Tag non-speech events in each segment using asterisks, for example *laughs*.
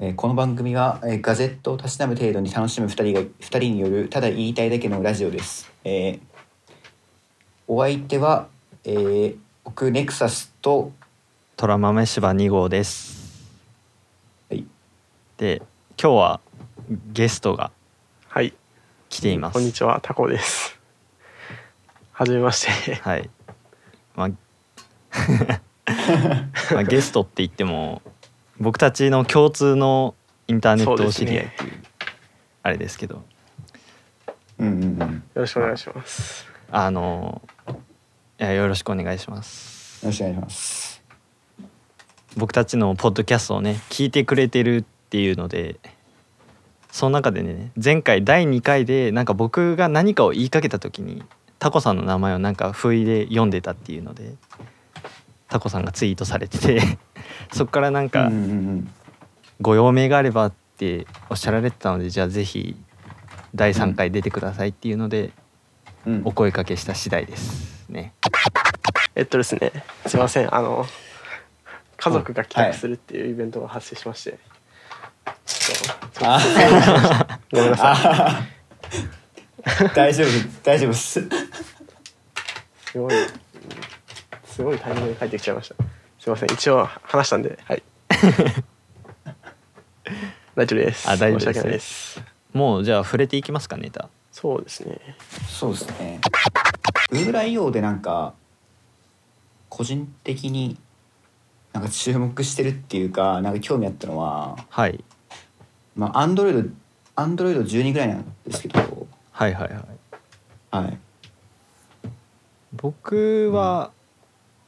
えーこの番組は、えーガジェットをたしなむ程度に楽しむ2人が二人によるただ言いたいだけのラジオです。えーお相手は、えー僕ネクサスと、トラ豆柴2号ですはい、で今日はゲストがはい、来ていますこんにちは、タコです。はじめまして。はいまあ *laughs* まあゲストって言っても僕たちの共通のインターネット知り合いっていうあれですけどうんうんうん、よよろしくお願いします。あのいやよろしくお願いしますろしくお願いします。僕たちのポッドキャストをね聞いてくれてるっていうのでその中でね前回第2回でなんか僕が何かを言いかけた時にタコさんの名前をなんか不意で読んでたっていうのでタコさんがツイートされてて *laughs* そこからなんかうんうんうんご用命があればっておっしゃられてたのでじゃあぜひ第3回出てくださいっていうのでうんお声かけした次第ですね。えっとですね、すいません、あの。家族が帰宅するっていうイベントが発生しまして。ちょっとあごめんなさい。*laughs* 大丈夫大丈夫です。*laughs* すごい。うんすごいタイミングで帰ってきちゃいました。すいません、一応話したんで、はい。*laughs* 大丈夫です。あ大丈夫です申し訳ないです。もうじゃあ触れていきますかネタ。そうですね。そうですね。Google I/O でなんか個人的になんか注目してるっていうかなんか興味あったのは、はいまあ Android Android 12ぐらいなんですけど、はいはいはい。はい。僕は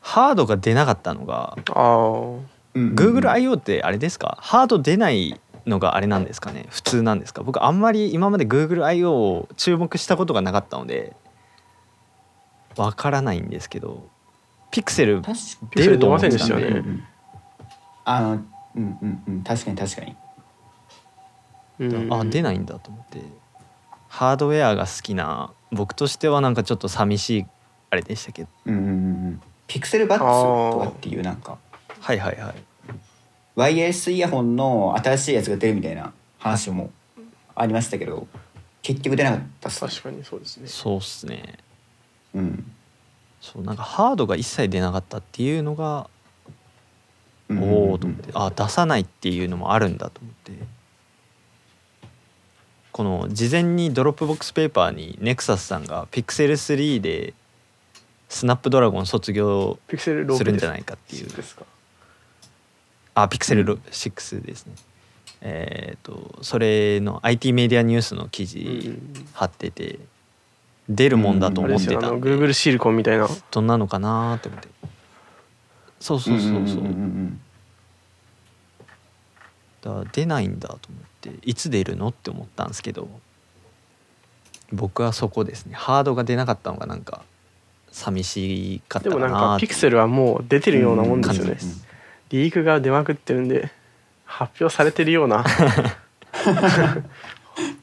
ハードが出なかったのがああ。Google I/O ってあれですか？ハード出ないのがあれなんですかね？普通なんですか？僕あんまり今まで Google I/O を注目したことがなかったのでわからないんですけどピクセル出ると思ってたん出ませんでしたよね。でうん。あのうんうんうん。確かに確かに。うん。あ出ないんだと思って。ハードウェアが好きな僕としてはなんかちょっと寂しいあれでしたけど。うんうんうんうん。ピクセルバッツとかっていうなんかはいはいはいワイヤレスイヤホンの新しいやつが出るみたいな話もありましたけど結局出なかったっすね。確かにそうですね。そうっすねうん。そうなんかハードが一切出なかったっていうのがおおと思ってあ出さないっていうのもあるんだと思ってこの事前に Dropbox Paper にネクサスさんが Pixel3 で Snapdragon 卒業 Pixel6するんじゃないかっていう。ですか？あ Pixel6 ですね。えっ、とそれの IT メディアニュースの記うん事貼ってて出るもんだと思ってたんで。Google シリコンみたいな。どんなのかなって思って。そうそうそうそう,、んんんんだ出ないんだと思っていつ出るのって思ったんですけど僕はそこですね。ハードが出なかったのがなんか寂しかったでもかななんかピクセルはもう出てるようなもんですよね。リークが出まくってるんで発表されてるような。*laughs*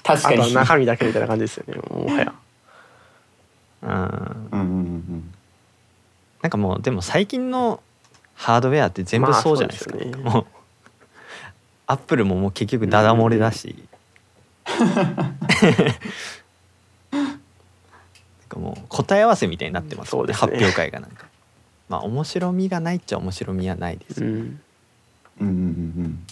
確かに。は中身だけみたいな感じですよね。もはや。うん。うんうんうんなんかもうでも最近のハードウェアって全部そうじゃないですか、まあそうですよね。もう。アップルももう結局ダダ漏れだし、なんかもう答え合わせみたいになってますもんねそうですね。発表会がなんか。まあ面白みがないっちゃ面白みはないです。よ、うん。うんうんうんうん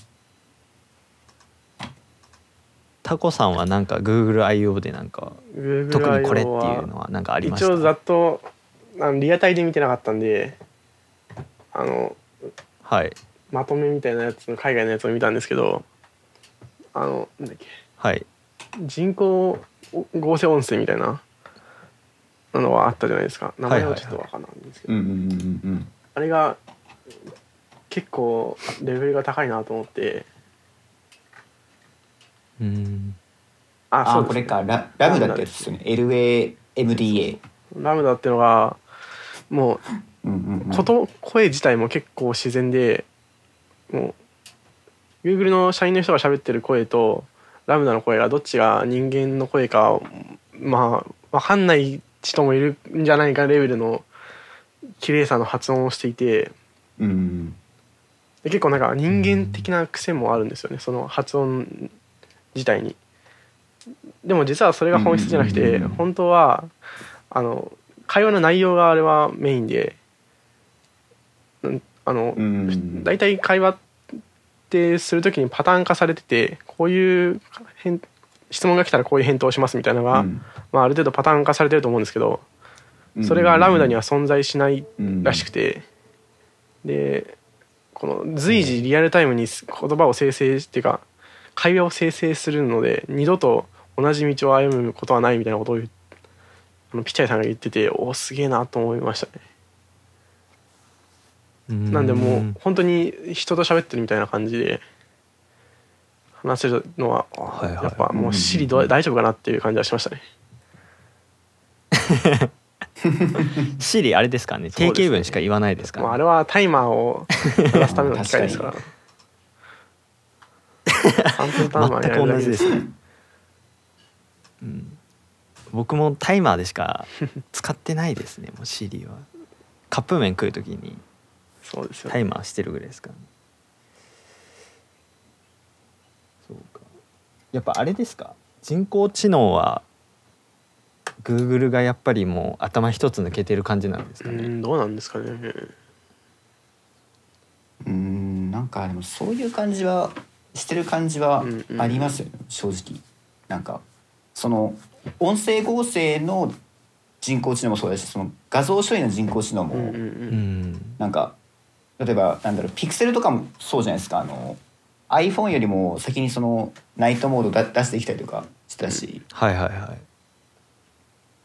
タコさんはなんか GoogleIO でなんか特にこれっていうのはなんかありました？一応ざっとあのリアタイで見てなかったんであのはい。まとめみたいなやつの海外のやつを見たんですけどあのなんだっけ。はい。人工合成音声みたいなのはあったじゃないですか。名前はちょっとわかんないんですけど、あれが結構レベルが高いなと思って。うん。ああそうね。これか。ララムダってやつですよね。LAMDA ラムダってのがもうんうんうん。うこと声自体も結構自然でもう Google の社員の人が喋ってる声とラムダの声がどっちが人間の声かまあ分かんない人もいるんじゃないかレベルの綺麗さの発音をしていてうん。で結構なんか人間的な癖もあるんですよねその発音自体に。でも実はそれが本質じゃなくてうん。本当はあの会話の内容があれはメインでうんあのうん。大体会話ってするときにパターン化されててこういう返質問が来たらこういう返答をしますみたいなのが、うん。まあ、ある程度パターン化されてると思うんですけどそれがラムダには存在しないらしくてでこの随時リアルタイムに言葉を生成っていうか会話を生成するので二度と同じ道を歩むことはないみたいなことをあのピッチャイさんが言ってておおすげえなと思いましたね。なんでもう本当に人と喋ってるみたいな感じで話せるのは、はいはい。やっぱもうシリど大丈夫かなっていう感じはしましたね。*laughs* シリあれですかね。定型文しか言わないですかもうあら、れはタイマーを鳴らすための機械ですから。3分タイマーやるだけ全く同じですね、うん、僕もタイマーでしか使ってないですね。もうシリは。カップ麺食う時にそうですよタイマーしてるぐらいですからねそうかやっぱあれですか？人工知能は Google がやっぱりもう頭一つ抜けてる感じなんですかね、うんどうなんですかね。うんなんかでもそういう感じはしてる感じはうんうん。ありますよね、正直。なんかその音声合成の人工知能もそうだしその画像処理の人工知能も、うんうんううんん。なんか例えばなんだろうピクセルとかもそうじゃないですか。あの iPhone よりも先にそのナイトモードだ出してきたりとかしてたし、はいはいはい。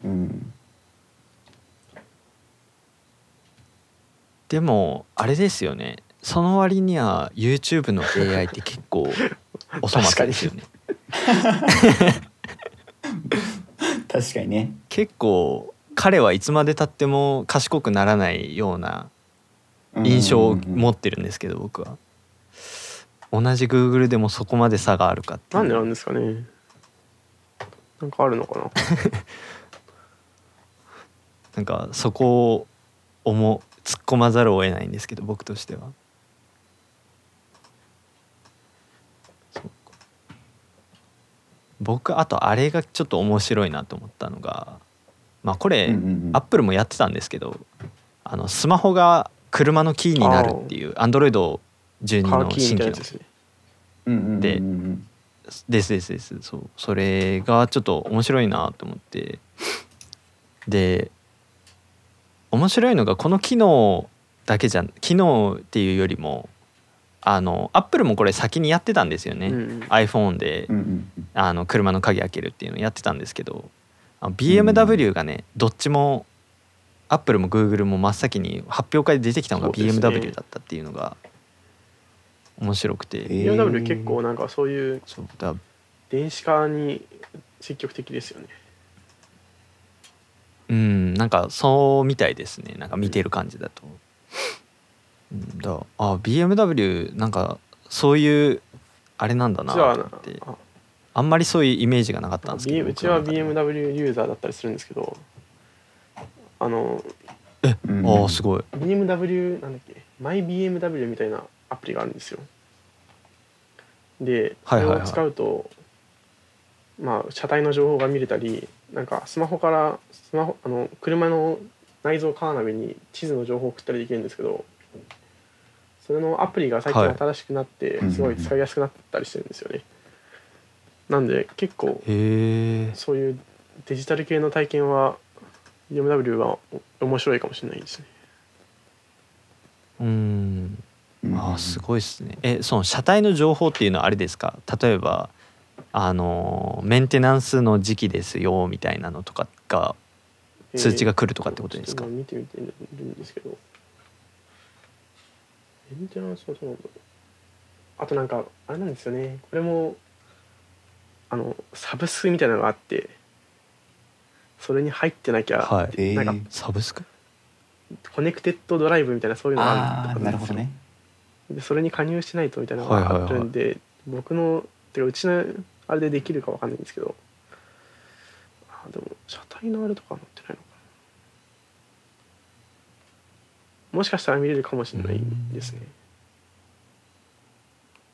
うん、でもあれですよね。その割には YouTube の AI って結構お粗末ですよね。確かにね。結構彼はいつまでたっても賢くならないような印象を持ってるんですけど僕は同じ Google でもそこまで差があるかっていう。なんでなんですかね。なんかあるのかな。*laughs* なんかそこを思う突っ込まざるを得ないんですけど僕としては。僕あとあれがちょっと面白いなと思ったのがまあこれ、うんうんうん。アップルもやってたんですけどあのスマホが車のキーになるっていうアンドロイド12のカーキー新規の。ででですですです。そう。それがちょっと面白いなと思って。で面白いのがこの機能だけじゃ機能っていうよりもあのアップルもこれ先にやってたんですよね、うんうん。iPhone でうんうんうん。あの車の鍵開けるっていうのをやってたんですけど。BMW がねどっちもアップルも Google も真っ先に発表会で出てきたのが BMW だったっていうのが面白くて、えー。BMW 結構なんかそういう電子化に積極的ですよね。うんなんかそうみたいですね。なんか見てる感じだと。うんだあ BMW なんかそういうあれなんだなって。ああんまりそういうイメージがなかったんですけどうちは BMW ユーザーだったりするんですけどあのうん。ああすごい。BMW なんだっけ？マイ BMW みたいなアプリがあるんですよ。でそれを使うと、まあ車体の情報が見れたりなんかスマホからスマホあの車の内蔵カーナビに地図の情報を送ったりできるんですけどそれのアプリが最近はい。新しくなってうんすごい使いやすくなったりしてるんですよね。なんで結構そういうデジタル系の体験は BMW は面白いかもしれないですね。うんうん。あーすごいですね。えその車体の情報っていうのはあれですか？例えばあのメンテナンスの時期ですよみたいなのとかが通知が来るとかってことですか？ちょっ今見てみてるんですけど。メンテナンスはどうなんだ。あとなんかあれなんですよね。これもあのサブスクみたいなのがあってそれに入ってなきゃ、はい。えーなんかサブスク？コネクテッドドライブみたいなそういうのがあああるとかですよ。なるほどねでそれに加入してないとみたいなのがあるんで、僕のてかうちのあれでできるかわかんないんですけど。あでも車体のあれとか載ってないのかな。もしかしたら見れるかもしれないですね。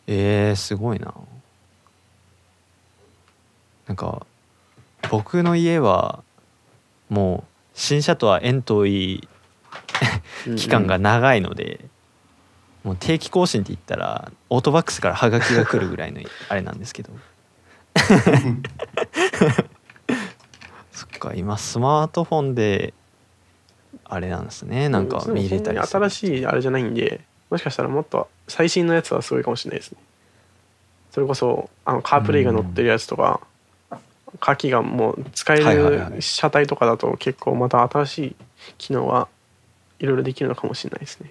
えー、すごいな。なんか僕の家はもう新車とは縁遠い *laughs* 期間が長いので、もう定期更新って言ったらオートバックスからハガキが来るぐらいの *laughs* あれなんですけど。*laughs* そっか今スマートフォンであれなんですね。なんか見れたり新しいあれじゃないんでもしかしたらもっと最新のやつはすごいかもしれないですね。それこそあのカープレイが乗ってるやつとかカキがもう使える車体とかだと結構また新しい機能はいろいろできるのかもしれないですね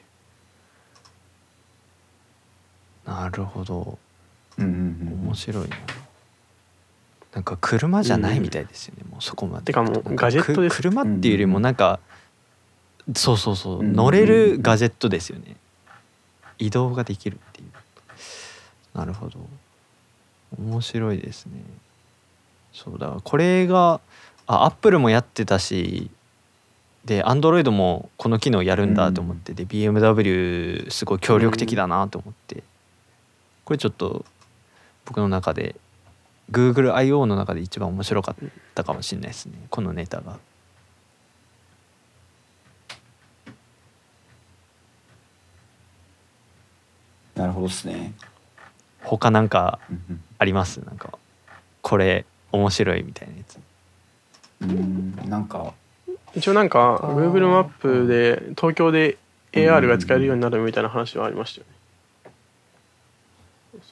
なるほど。うんうんうん面白いな。なんか車じゃないみたいですよね、もうそこまで。てかもうガジェットです。く車っていうよりもなんか、そうそうそう、うん乗れるガジェットですよね。移動ができるっていう。なるほど。面白いですね。そうだ。これがあアップルもやってたしでアンドロイドもこの機能やるんだと思って、で BMW すごい協力的だなと思って、これちょっと僕の中で GoogleIO の中で一番面白かったかもしれないですねこのネタが。なるほどですね。他なんかうんあります？なんかこれ面白いみたいなやつ。うんうんなんか一応なんか Google マップで東京で AR が使えるようになるみたいな話はありましたよね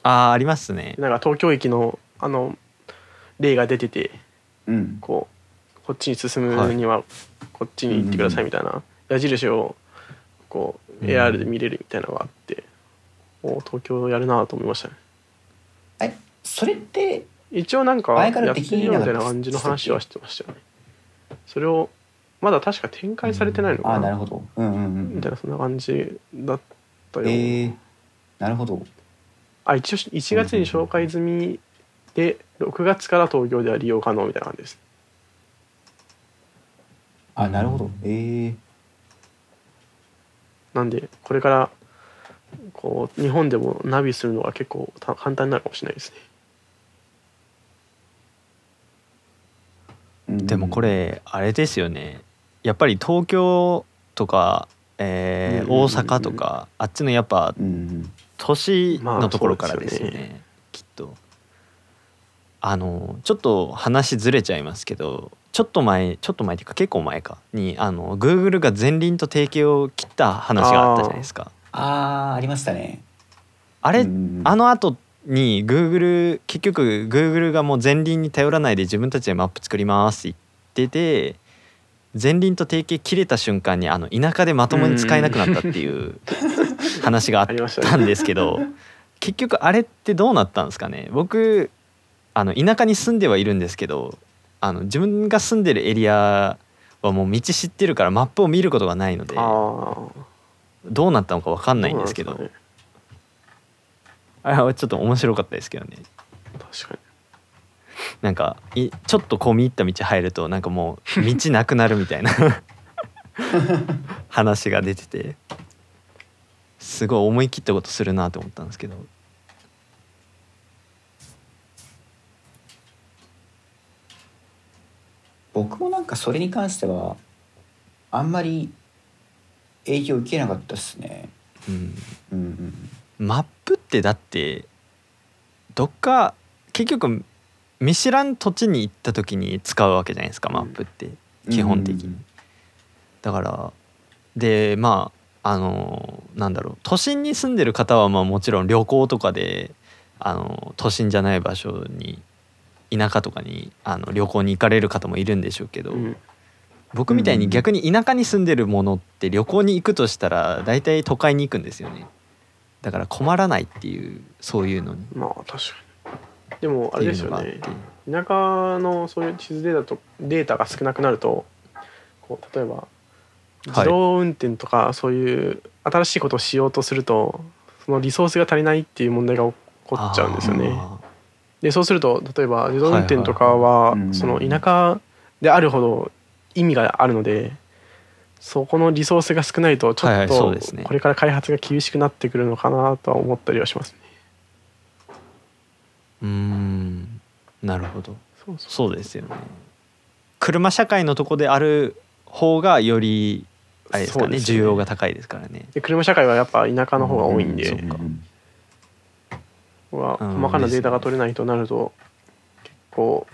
あーありますね。なんか東京駅のあの例が出ててうん。こうこっちに進むにはこっちに行ってくださいみたいな矢印をこううん AR で見れるみたいなのがあって、お東京やるなと思いましたね。えそれって一応なんかやってできなかったるよみたいな感じの話はしてましたよね。それをまだ確か展開されてないのかなあなるほど。うんうんうん。みたいなそんな感じだったよ、えー、なるほど。あ一応1月に紹介済みで6月から東京では利用可能みたいな感じです。あなるほど。えー、なんでこれからこう日本でもナビするのが結構た簡単になるかもしれないですね。うん。でもこれあれですよね。やっぱり東京とか、えー大阪とかあっちのやっぱうんうん都市のところからまあですよね,、そうですよきっと。あのちょっと話ずれちゃいますけどちょっと前ちょっと前っていうか結構前かにあの Google が前輪と提携を切った話があったじゃないですか。あーありましたね。あれ、うん。うんあの後に Google 結局 Google がもう前輪に頼らないで自分たちでマップ作りますって言ってて前輪と提携切れた瞬間にあの田舎でまともに使えなくなったっていう *laughs* 話があったんですけど結局あれってどうなったんですかね？僕あの田舎に住んではいるんですけどあの自分が住んでるエリアはもう道知ってるからマップを見ることがないのでどうなったのか分かんないんですけど。どうなんですあれはちょっと面白かったですけどね。確かに。なんかいちょっと込み入った道入るとなんかもう道なくなるみたいな。*laughs* *laughs* *laughs* 話が出ててすごい思い切ったことするなと思ったんですけど。僕もなんかそれに関してはあんまり影響受けなかったですね。うん。うんうんマップってだってどっか結局見知らん土地に行った時に使うわけじゃないですかマップって。基本的に。うん。だからでまああのなんだろう都心に住んでる方はまあもちろん旅行とかであの都心じゃない場所に田舎とかにあの旅行に行かれる方もいるんでしょうけど、うん。僕みたいに逆に田舎に住んでるものって旅行に行くとしたら大体都会に行くんですよね。だから困らないっていうそういうのに。まあ確かに。でもあれですよね。田舎のそういう地図データとデータが少なくなるとこう例えば自動運転とかそういう新しいことをしようとするとそのリソースが足りないっていう問題が起こっちゃうんですよね。あでそうすると例えば自動運転とかはその田舎であるほど意味があるのでそこのリソースが少ないとちょっとこれから開発が厳しくなってくるのかなとは思ったりはしますね。うーん。なるほど。そうそう。そうですよね。車社会のとこである方がよりあれですかねね。需要が高いですからね。で車社会はやっぱ田舎の方が多いんで、うんそうかうんここはうん細かなデータが取れないとなると結構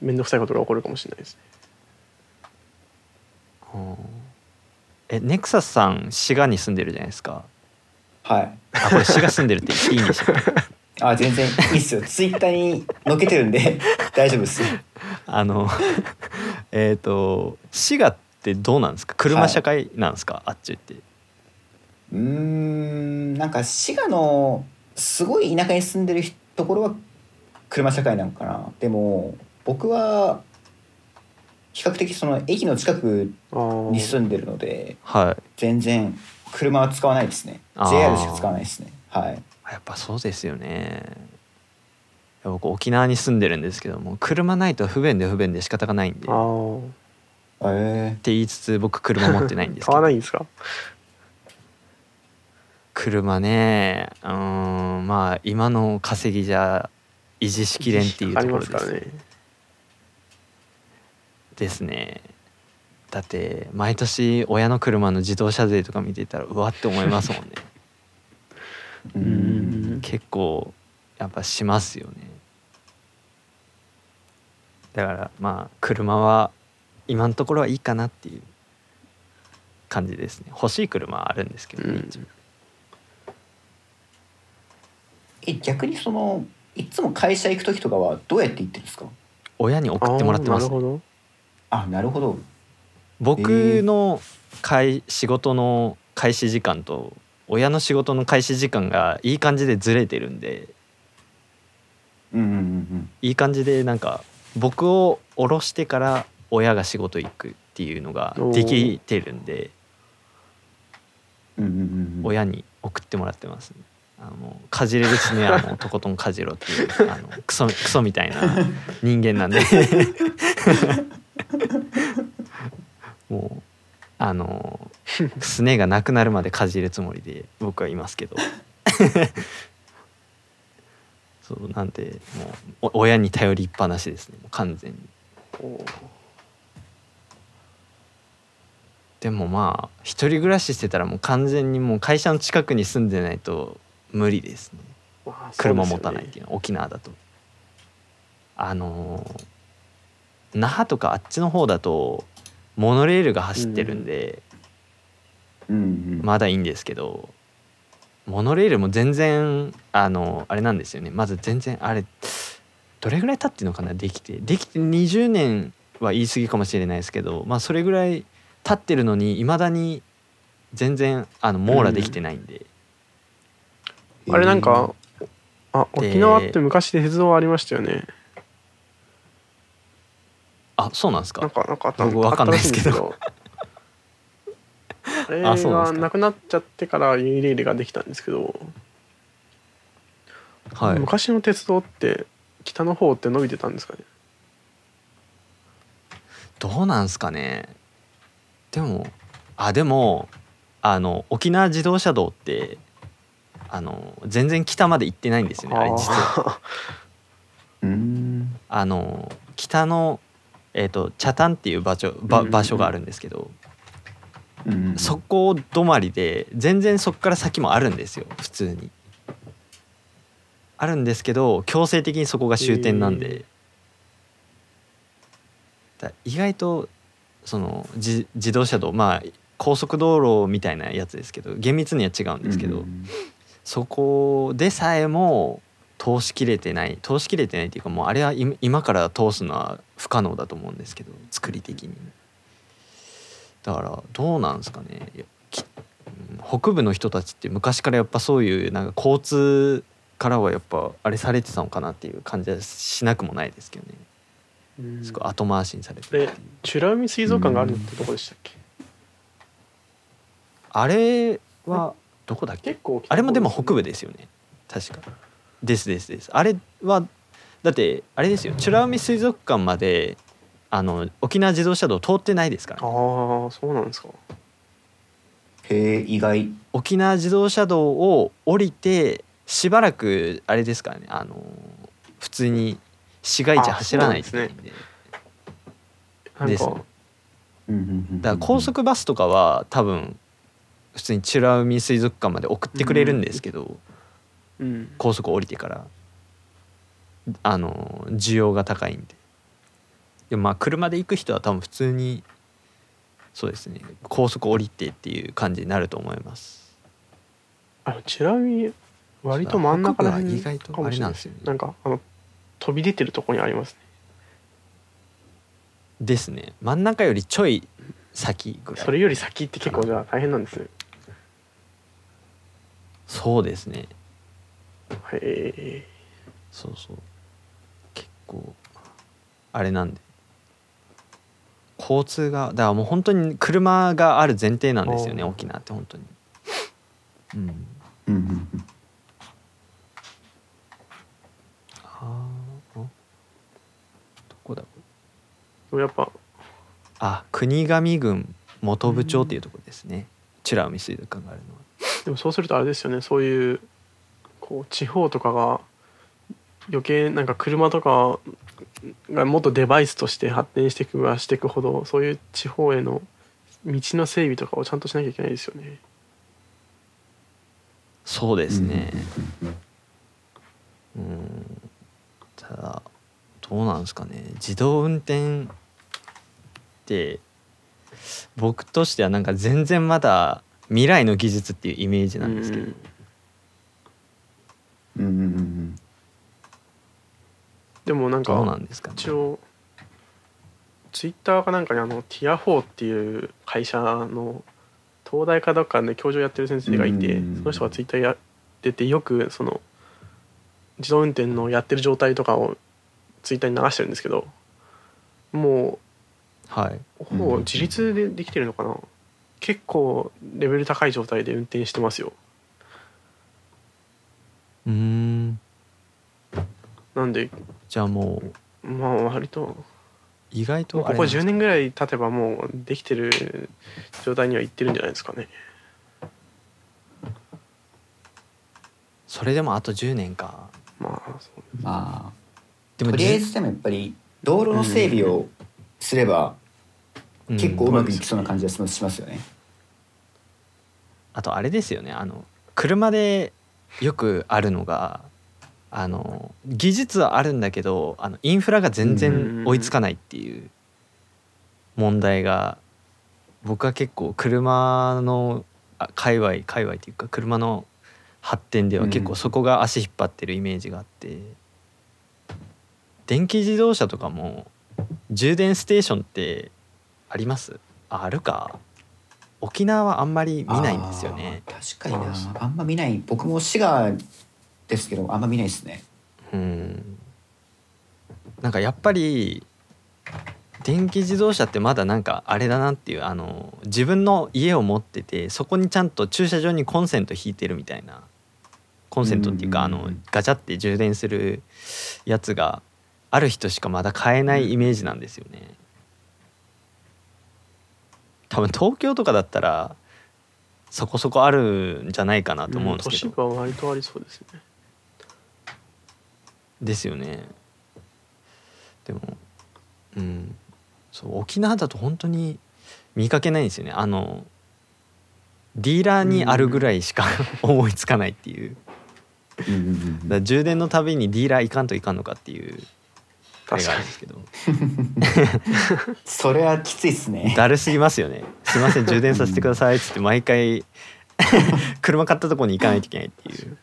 面倒くさいことが起こるかもしれないですね。うん。えネクサスさん滋賀に住んでるじゃないですか。はい。あこれ滋賀住んでるっていいんでしょうか？*laughs* あ全然いいっすよ。ツイッターに載っけてるんで大丈夫っす。あのえっと滋賀ってどうなんですか？車社会なんですか、あっちって。うーんなんか滋賀のすごい田舎に住んでるところは車社会なのかな。でも僕は比較的その駅の近くに住んでるのではい。全然車は使わないですね。JR しか使わないですね。はい。やっぱそうですよね。僕沖縄に住んでるんですけども車ないと不便で不便で仕方がないんでえて言いつつ僕車持ってないんですけ買わどないんですか？車ねうーんまあ今の稼ぎじゃ維持しきれんっていうところです。すからね。ですね。だって毎年親の車の自動車税とか見てたらうわって思いますもんね。*laughs* ううんん。結構やっぱしますよね。だからまあ車は今のところはいいかなっていう感じですね。欲しい車はあるんですけどね、うん。え逆にそのいつも会社行く時とかはどうやって行ってるんですか？親に送ってもらってます、あーなるほど。あなるほど。僕の会仕事の開始時間と親の仕事の開始時間がいい感じでずれてるんでうんうんうん。いい感じでなんか僕を降ろしてから親が仕事行くっていうのができてるんでうんうんうんうん。うん親に送ってもらってます、ね、あのかじれる爪はもうとことんかじろっていう *laughs* あのクソクソみたいな人間なんで。*laughs* もうあのすねがなくなるまでかじるつもりで僕はいますけど。*laughs* そうなんでもうお親に頼りっぱなしですね。完全におーでもまあ一人暮らししてたらもう完全にもう会社の近くに住んでないと無理ですね。まあ車持たないっていうのは沖縄だと。あのー那覇とかあっちの方だとモノレールが走ってるんで、うんうん。まだいいんですけどモノレールも全然あのあれなんですよね。まず全然あれどれぐらい経ってるのかなできて。できて20年は言い過ぎかもしれないですけどまあそれぐらい経ってるのにいまだに全然あの網羅できてないんで、あれなんかあで沖縄って昔鉄道ありましたよね。あそうなんですか。なんかなんかあった僕わかんないですけど。あったらしいんですけどあれがなくなっちゃってからユニレールができたんですけど、はい。昔の鉄道って北の方って伸びてたんですかね。どうなんすかねでもあでもあの沖縄自動車道ってあの全然北まで行ってないんですよねあ。れ実は。あ *laughs* うん。あの北の、えー、と茶炭っていう場所ばうんうんうん。場所があるんですけど、うんうんそこ止まりで全然そこから先もあるんですよ普通に。あるんですけど強制的にそこが終点なんで、へだ意外とその自自動車道まあ高速道路みたいなやつですけど厳密には違うんですけど、うんそこでさえも通しきれてない通しきれてないっていうかもうあれは今今から通すのは不可能だと思うんですけど作り的に。だからどうなんですかね。北部の人たちって昔からやっぱそういうなんか交通からはやっぱあれされてたのかなっていう感じはしなくもないですけどね。うんすごい後回しにされてる。っていう美ら海水族館があるのってどこでしたっけ？あれはどこだっけ？結構あれもでも北部でですよね。確か。ですですです。あれはだってあれですよ。美ら海水族館まであの沖縄自動車道通ってないですから、ああそうなんですか。へえ意外。沖縄自動車道を降りてしばらくあれですからねあの普通に市街地走らないといけないんでですね。だから高速バスとかは多分普通に美ら海水族館まで送ってくれるんですけど、うん。高速降りてからあの需要が高いんで。でもまあ車で行く人は多分普通にそうですね高速降りてっていう感じになると思います。あのチラ見割と真ん中ら意外とあれなんですよね。なんかあの飛び出てるところにありますね。ですね。真ん中よりちょい先ぐらい。それより先って結構じゃあ大変なんですね。そうですね。へえ。そうそう。結構あれなんで。交通がだからもう本当に車がある前提なんですよね沖縄って本当に。うん。うんうんうんあーあどこだでもやっぱ。あ国頭郡本部町っていうところですね。美ら海水族館があるのは。でもそうするとあれですよね。そういうこう地方とかが余計なんか車とかがもっとデバイスとして発展していくはしていくほどそういう地方への道の整備とかをちゃんとしなきゃいけないですよね。そうですね。うん。うん。ただどうなんですかね。自動運転って僕としてはなんか全然まだ未来の技術っていうイメージなんですけど、うんうんうんうんでもなんどうなかんですかね。一応ツイッターかなんかにあのティア4っていう会社の東大かどっかで教授をやってる先生がいてうん。その人がツイッターやっててよくその自動運転のやってる状態とかをツイッターに流してるんですけどもはい、うほぼ自立でできてるのかな？結構レベル高い状態で運転してますよ。うーん。なんでじゃあもうまあ割と意外とここ10あれなんですか？年ぐらい経てばもうできてる状態にはいってるんじゃないですかね。それでもあと10年か。まあそうまでもあとりあえじずでもやっぱり道路の整備をすればうん。結構うまくいきそうな感じがしますよね。あとあれですよね。あの車でよくあるのがあの技術はあるんだけどあのインフラが全然追いつかないっていう問題が僕は結構車のあ界隈界隈っていうか車の発展では結構そこが足引っ張ってるイメージがあって電気自動車とかも充電ステーションってあります？ああるか。沖縄はあんまり見ないんですよね。確かになあんま見ない。僕も滋賀ですけどあんま見ないですね。うん。なんかやっぱり電気自動車ってまだなんかあれだなっていうあの自分の家を持っててそこにちゃんと駐車場にコンセント引いてるみたいな。コンセントっていうかあのガチャって充電するやつがある人しかまだ買えないイメージなんですよね。多分東京とかだったらそこそこあるんじゃないかなと思うんですけど。都市部は割とありそうですね。ですよね。でもうん。そう沖縄だと本当に見かけないんですよね。あのディーラーにあるぐらいしか *laughs* 思いつかないっていう。うんうんうんだ充電のたびにディーラー行かんといかんのかっていう確かですけど。それはきついっすね。だるすぎますよね。すいません充電させてくださいっつって毎回 *laughs* 車買ったとこに行かないといけないっていう。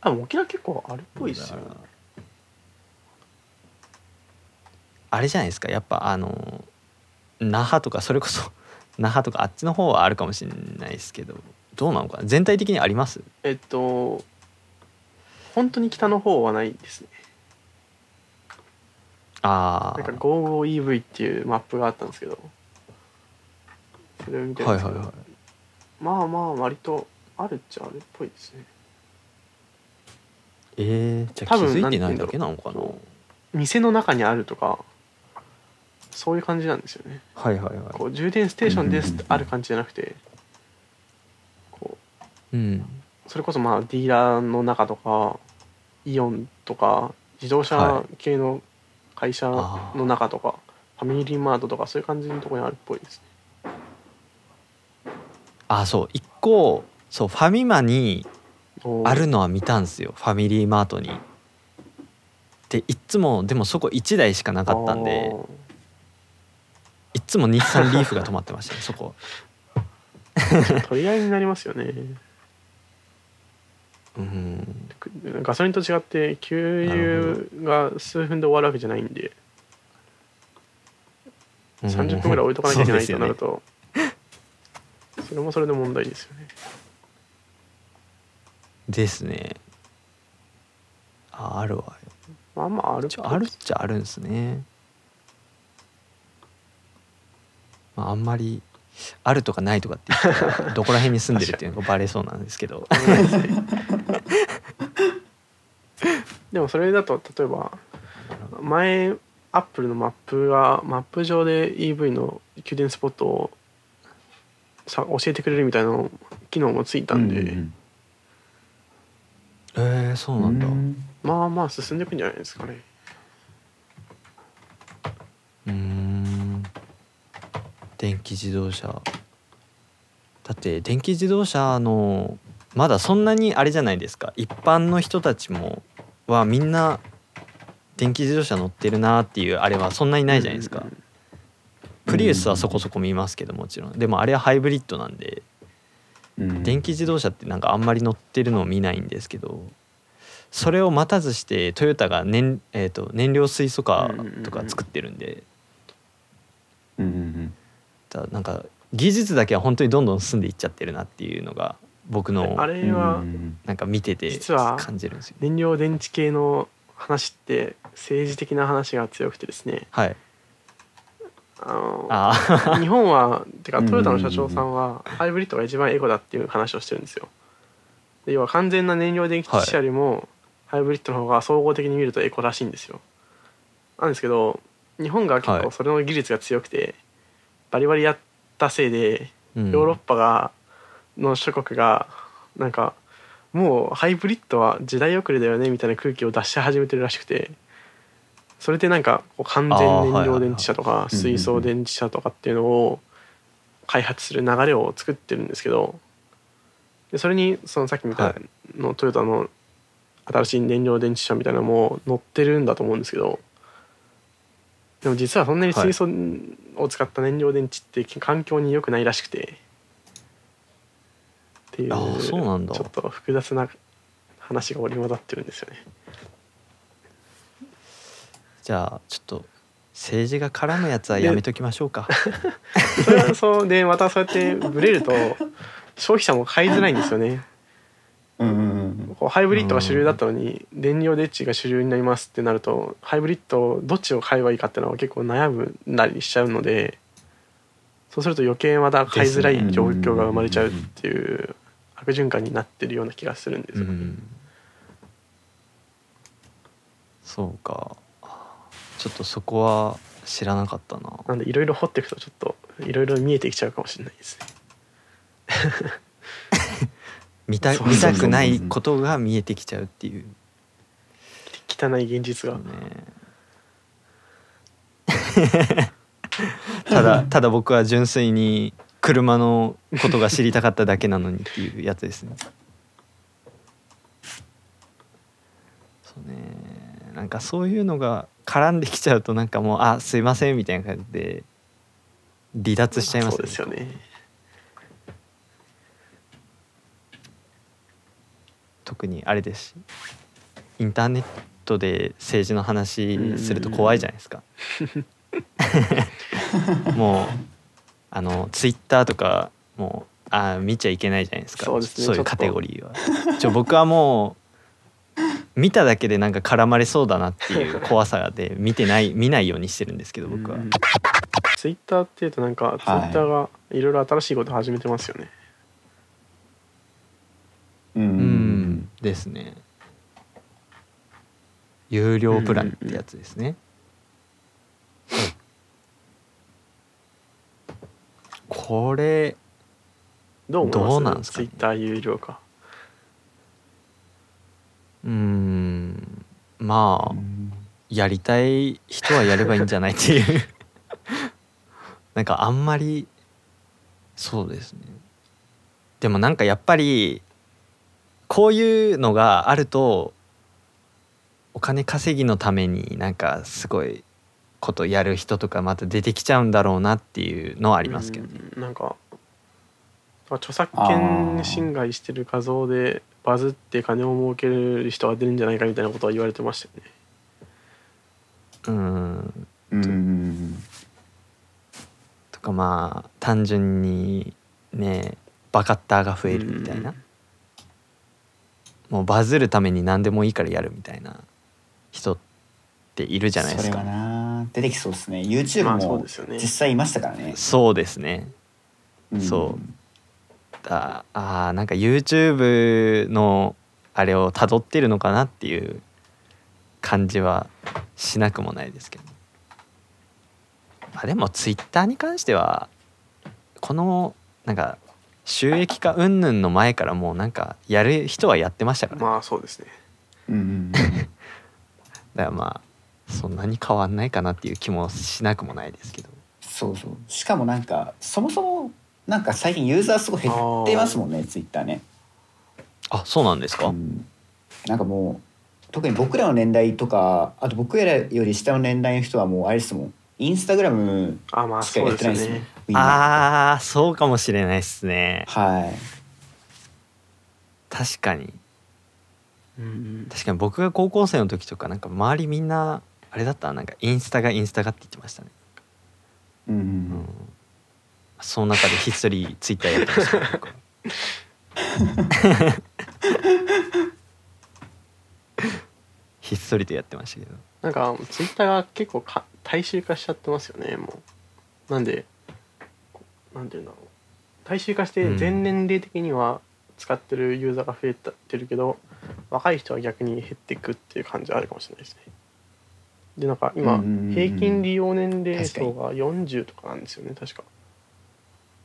あ沖縄結構あるっぽいですよあれじゃないですか。やっぱあの那覇とかそれこそ *laughs* 那覇とかあっちの方はあるかもしれないですけど。どうなのかな。全体的にあります？えっと本当に北の方はないですねあなんか GoGoEV っていうマップがあったんですけど。それを見てあるんですけど、はいはいはい。まあまあ割とあるっちゃあるっぽいですね。えー、じゃあ気多分づいてないだけなのかな？店の中にあるとかそういう感じなんですよね。はいはいはい。こう充電ステーションですってある感じじゃなくてこううん。それこそまあディーラーの中とかイオンとか自動車系の会社の中とか、ファミリーマートとかそういう感じのところにあるっぽいですね。あそう。一個そうファミマにあるのは見たんですよ。ファミリーマートに。でいっつもでもそこ1台しかなかったんでいっつも日産リーフが止まってましたね *laughs* そこ。取り合いになりますよね。うんガソリンと違って給油が数分で終わるわけじゃないんで30分ぐらい置いとかなきゃいけないとなるとそれもそれで問題ですよねですね。ああるわまあまああるあるっちゃあるんですね。まああんまりあるとかないとかってどこら辺に住んでるっていうのがバレそうなんですけど。*laughs* *laughs* でもそれだと例えば前アップルのマップがマップ上で EV の給電スポットをさ教えてくれるみたいなの機能もついたんで、うんえー、そうなんだ。まあまあ進んでいくんじゃないですかね。うーん。電気自動車。だって電気自動車のまだそんなにあれじゃないですか。一般の人たちもはみんな電気自動車乗ってるなっていうあれはそんなにないじゃないですか、プリウスはそこそこ見ますけどもちろん。でもあれはハイブリッドなんでうん。電気自動車ってなんかあんまり乗ってるのを見ないんですけどそれを待たずしてトヨタが燃,、えー、と燃料水素カーとか作ってるんでうんうんだなんか技術だけは本当にどんどん進んでいっちゃってるなっていうのが僕のあれはうん。なんか見てて実は感じるんですよ。燃料電池系の話って政治的な話が強くてですね。はい、あのあー。*laughs* 日本はてかうん。トヨタの社長さんはハイブリッドが一番エコだっていう話をしてるんですよ。で要は完全な燃料電池車よりもハイブリッドの方が総合的に見るとエコらしいんですよ。なんですけど日本が結はい。構それの技術が強くてバリバリやったせいでうん。ヨーロッパがの諸国がなんかもうハイブリッドは時代遅れだよねみたいな空気を出し始めてるらしくてそれでなんか完全燃料電池車とか水素電池車とかっていうのを開発する流れを作ってるんですけどでそれにそのさっき見たはい。のトヨタの新しい燃料電池車みたいなのも乗ってるんだと思うんですけどでも実はそんなに水素を使った燃料電池って環境に良くないらしくてっていうあーそうなんだちょっと複雑な話が織り交ざってるんですよね。じゃあちょっと政治が絡むやつはやめときましょうか。それはそうでまたそうやってブレると消費者も買いづらいんですよね。うんうんうんこうハイブリッドが主流だったのに燃料電池が主流になりますってなるとハイブリッドどっちを買えばいいかっていうのは結構悩むなりしちゃうのでそうすると余計また買いづらい状況が生まれちゃうっていう悪循環になってるような気がするんですよね。うんそうかちょっとそこは知らなかったな。なんでいろいろ掘っていくとちょっといろいろ見えてきちゃうかもしれないですね。*laughs* 見た見たくないことが見えてきちゃうっていう汚い現実が。ね。*laughs* ただただ僕は純粋に車のことが知りたかっただけなのにっていうやつですね。そうねなんかそういうのが絡んできちゃうとなんかもうあすいませんみたいな感じで離脱しちゃいますそうですよね。特にあれですしインターネットで政治の話すると怖いじゃないですか。*laughs* もうあのツイッターとかもうあ見ちゃいけないじゃないですかそうですねちょっというカテゴリーは。ちょ僕はもう見ただけでなんか絡まれそうだなっていう *laughs* 怖さで見てない見ないようにしてるんですけど僕は。うんツイッターっていうとなんかツイッターがいろいろ新しいこと始めてますよね。うんううんんですね。有料プランってやつですね。これどうどうなんですかね？ツイッター有料化。うーんまあうん。やりたい人はやればいいんじゃないっていう。*laughs* なんかあんまりそうですね。でもなんかやっぱりこういうのがあるとお金稼ぎのためになんかすごいことやる人とかまた出てきちゃうんだろうなっていうのはあありますけどね、なんかまあ著作権侵害してる画像でバズって金を儲ける人が出るんじゃないかみたいなことは言われてましたよね。うんうん。とかまあ単純にねバカッターが増えるみたいな、うん。もうバズるために何でもいいからやるみたいな人っているじゃないですそれはかな出てきそうですね。YouTube もですよね。実際いましたからね、そうですね。ん。そう。だあーなんか YouTube のあれを辿ってるのかなっていう感じはしなくもないですけど。あでも Twitter に関してはこのなんか収益化云々の前からもうなんかやる人はやってましたから、ね、まあそうですね。うんうん。*laughs* だからまあそんなに変わんないかなっていう気もしなくもないですけど。そうそう。しかもなんかそもそもなんか最近ユーザーすごい減ってますもんねツイッターね、あそうなんですか、うん、なんかもう特に僕らの年代とかあと僕らより下の年代の人はもうあれですもん。インスタグラムあまあしかそうやってないですもんあーそうかもしれないですね。はい。確かに。うん確かに僕が高校生の時とかなんか周りみんなあれだった？なんかインスタがインスタがって言ってましたね、うんうんうん、その中でひっそりツイッターやってました。ね僕は。ひっそりとやってましたけど。なんかツイッターが結構か大衆化しちゃってますよねもう。なんでこなんていうんだろう。大衆化してうん。全年齢的には使ってるユーザーが増えてるけど、若い人は逆に減っていくっていう感じはあるかもしれないですねでなんか今平均利用年齢層が40とかなんですよね確か。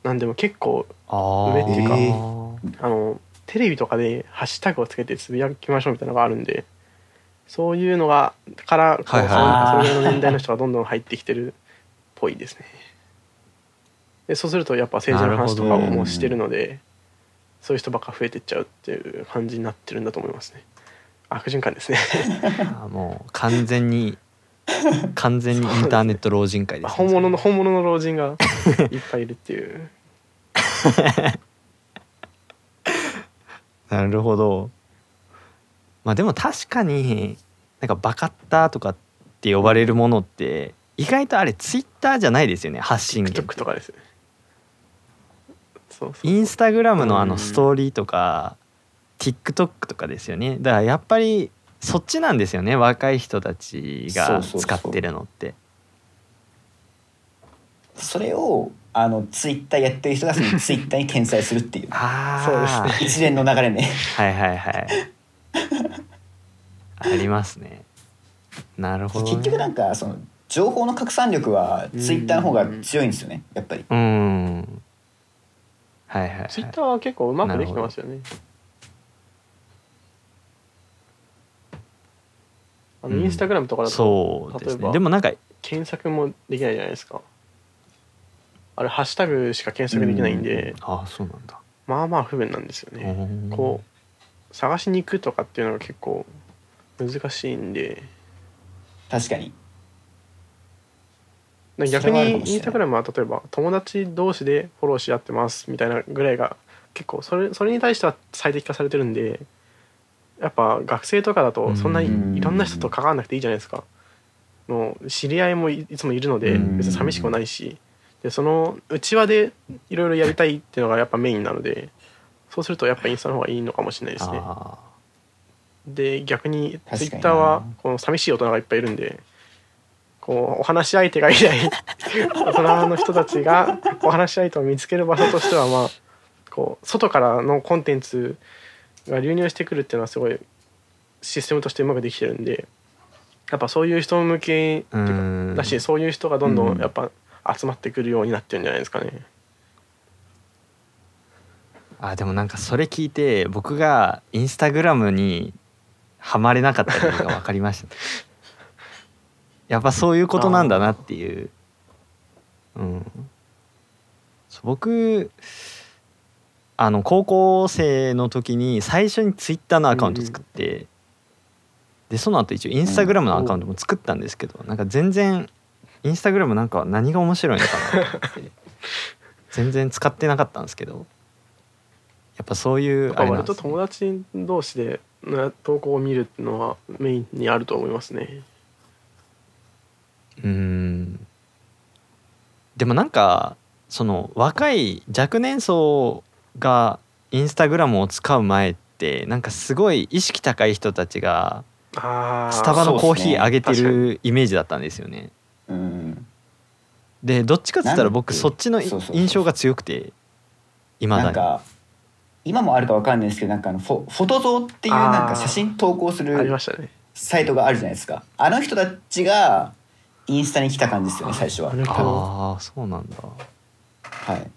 なんでも結構上っていうかえあのテレビとかでハッシュタグをつけてつぶやきましょうみたいなのがあるんでそういうのがからこう、はい。の年代の人がどんどん入ってきてるっぽいですね。でそうするとやっぱ政治の話とかなるほどもしてるのでそういう人ばっか増えてっちゃうっていう感じになってるんだと思いますね。悪循環ですね。*laughs* もう完全に *laughs* 完全にインターネット老人会です、ね、本物の本物の老人が *laughs* いっぱいいるっていう。*laughs* なるほど。まあでも確かになんかバカッターとかって呼ばれるものって意外とあれツイッターじゃないですよね発信源。とかですね。そうインスタグラムのあうん。のストーリーとか TikTok とかですよね。だからやっぱりそっちなんですよね若い人たちが使ってるのって。それをあのツイッターやってる人がその *laughs* ツイッターに転載するっていう。ああ、そう一連の流れね。はいはいはい。*laughs* ありますね。なるほど、ね、結局なんかその情報の拡散力はツイッターの方が強いんですよねやっぱり。うん。はいはい、はい、ツイッターは結構うまくできてますよねあのうん。インスタグラムとかだとそうです例えばねでもなんか検索もできないじゃないですか。あれハッシュタグしか検索できないんで、あそうなんだ、まあまあ不便なんですよね、うんこう探しに行くとかっていうのが結構難しいんで。確かに。逆にインスタグラムは例えば友達同士でフォローし合ってますみたいなぐらいが結構それそれに対しては最適化されてるんでやっぱ学生とかだとそんなにいろんな人と関わらなくていいじゃないですか。もう知り合いもいいつもいるのでうん。別に寂しくもないし。でその内輪でいろいろやりたいっていうのがやっぱメインなのでそうするとやっぱインスタの方がいいのかもしれないですね。あで逆にツイッターはこの寂しい大人がいっぱいいるんでこうお話し相手がいない *laughs* 大人の人たちがお話し相手を見つける場所としてはまあこう外からのコンテンツが流入してくるっていうのはすごいシステムとしてうまくできてるんでやっぱそういう人向けっていうだしそういう人がどんどうん。んやっぱ集まってくるようになってるんじゃないですかね。あでもなんかそれ聞いて僕がインスタグラムにハマれなかった理由が分かりました。*laughs* やっぱそういうことなんだなっていう。うん。僕あの高校生の時に最初にツイッターのアカウント作って、でその後一応インスタグラムのアカウントも作ったんですけど、なんか全然インスタグラムなんか何が面白いのかなって。*laughs* 全然使ってなかったんですけどやっぱそういうあれなんで友達同士でな投稿を見るのはメインにあると思いますね。うーん。でもなんかその若い若年層がインスタグラムを使う前ってなんかすごい意識高い人たちがスタバのコーヒーあげてるイメージだったんですよね。うん。でどっちかっつったら僕そっちの印象が強くていまだに。なんか今もあるかわかんないですけどなんかあのフォフォトゾーっていうなんか写真投稿するサイトがあるじゃないですか。あの人たちがインスタに来た感じですよね最初は。ああそうなんだ。はい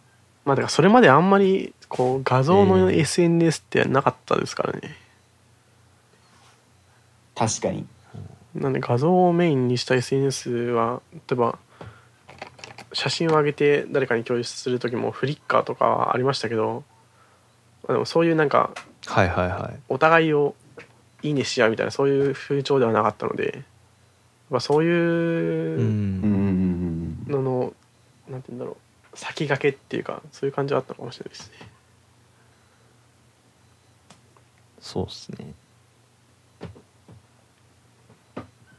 まあだからそれまであんまりこう画像のええ SNS ってなかったですからね、確かになんで画像をメインにした SNS は例えば写真を上げて誰かに共有する時もフリッカーとかはありましたけどまあでもそういうなんかはいはいはい。お互いをいいねし合うみたいなそういう風潮ではなかったので、まあ、そうう。いうんうんうんうんのの、なんて言うんだろう先駆けっていうかそういう感じはあったのかもしれないですね。そうっすね。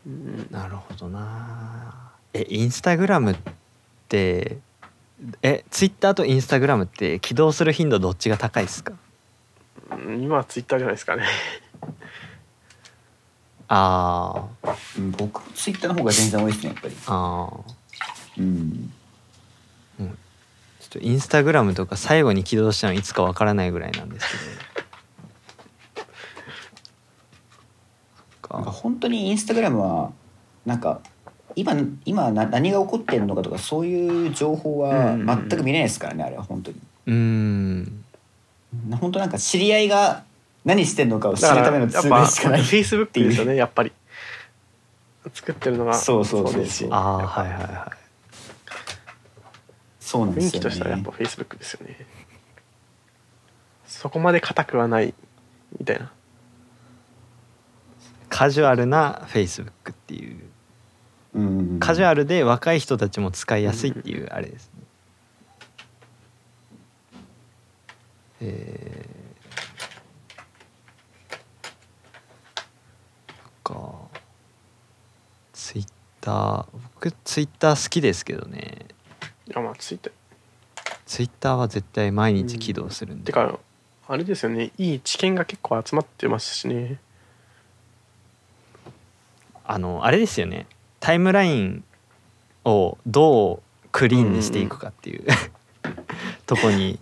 うんなるほどな。えインスタグラムってえツイッターとインスタグラムって起動する頻度どっちが高いですか？うん今はツイッターじゃないですかね。*laughs* あーうん僕ツイッターの方が全然多いですねやっぱりあーうんとインスタグラムとか最後に起動したのいつかわからないぐらいなんですけど。そなんか本当にインスタグラムはなんか今今な何が起こってるのかとかそういう情報はうん全く見れないですからねあれは本当に。うーん。本当なんか知り合いが何してんのかを知るためのツールやっぱしかないフェイスブックですよねやっぱり。作ってるのが。そうそうそうですしああはいはいはいそうなんですよ気としてはやっぱねフェイスブックですよね。そこまで硬くはないみたいな。カジュアルなフェイスブックっていう。うんカジュアルで若い人たちも使いやすいっていうあれですね。えーそっか。ツイッター僕ツイッター好きですけどねいやまあツイッターツイッターは絶対毎日起動するんで、てかあれですよね。いい知見が結構集まってますしね。あのあれですよね。タイムラインをどうクリーンにしていくかっていう、とこに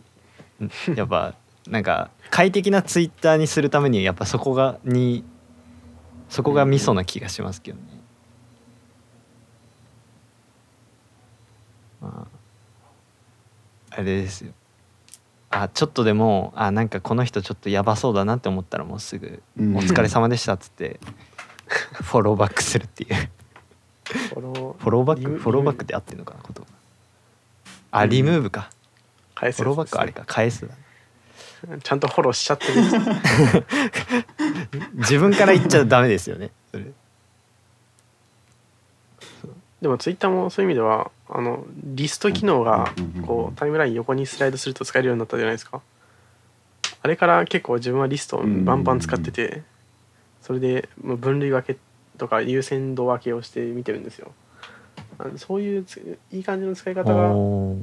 やっぱなんか快適なツイッターにするためにやっぱそこがにそこがミソな気がしますけどね。まあ、あれですよ。あちょっとでもあなんかこの人ちょっとやばそうだなって思ったらもうすぐ「うん。お疲れ様でした」っつって *laughs* フォローバックするっていう。フォローフォローバックリムフォローバックって合ってるのかな言葉あリムーブか。返すフォローバックあれか。か返すだちゃんとフォローしちゃってる。*laughs* 自分から言っちゃダメですよねそれ。でもツイッターもそういう意味ではあのリスト機能がこうタイムライン横にスライドすると使えるようになったじゃないですか。あれから結構自分はリストをバンバン使っててそれで分類分けとか優先度分けをして見てるんですよ。そういうついい感じの使い方がを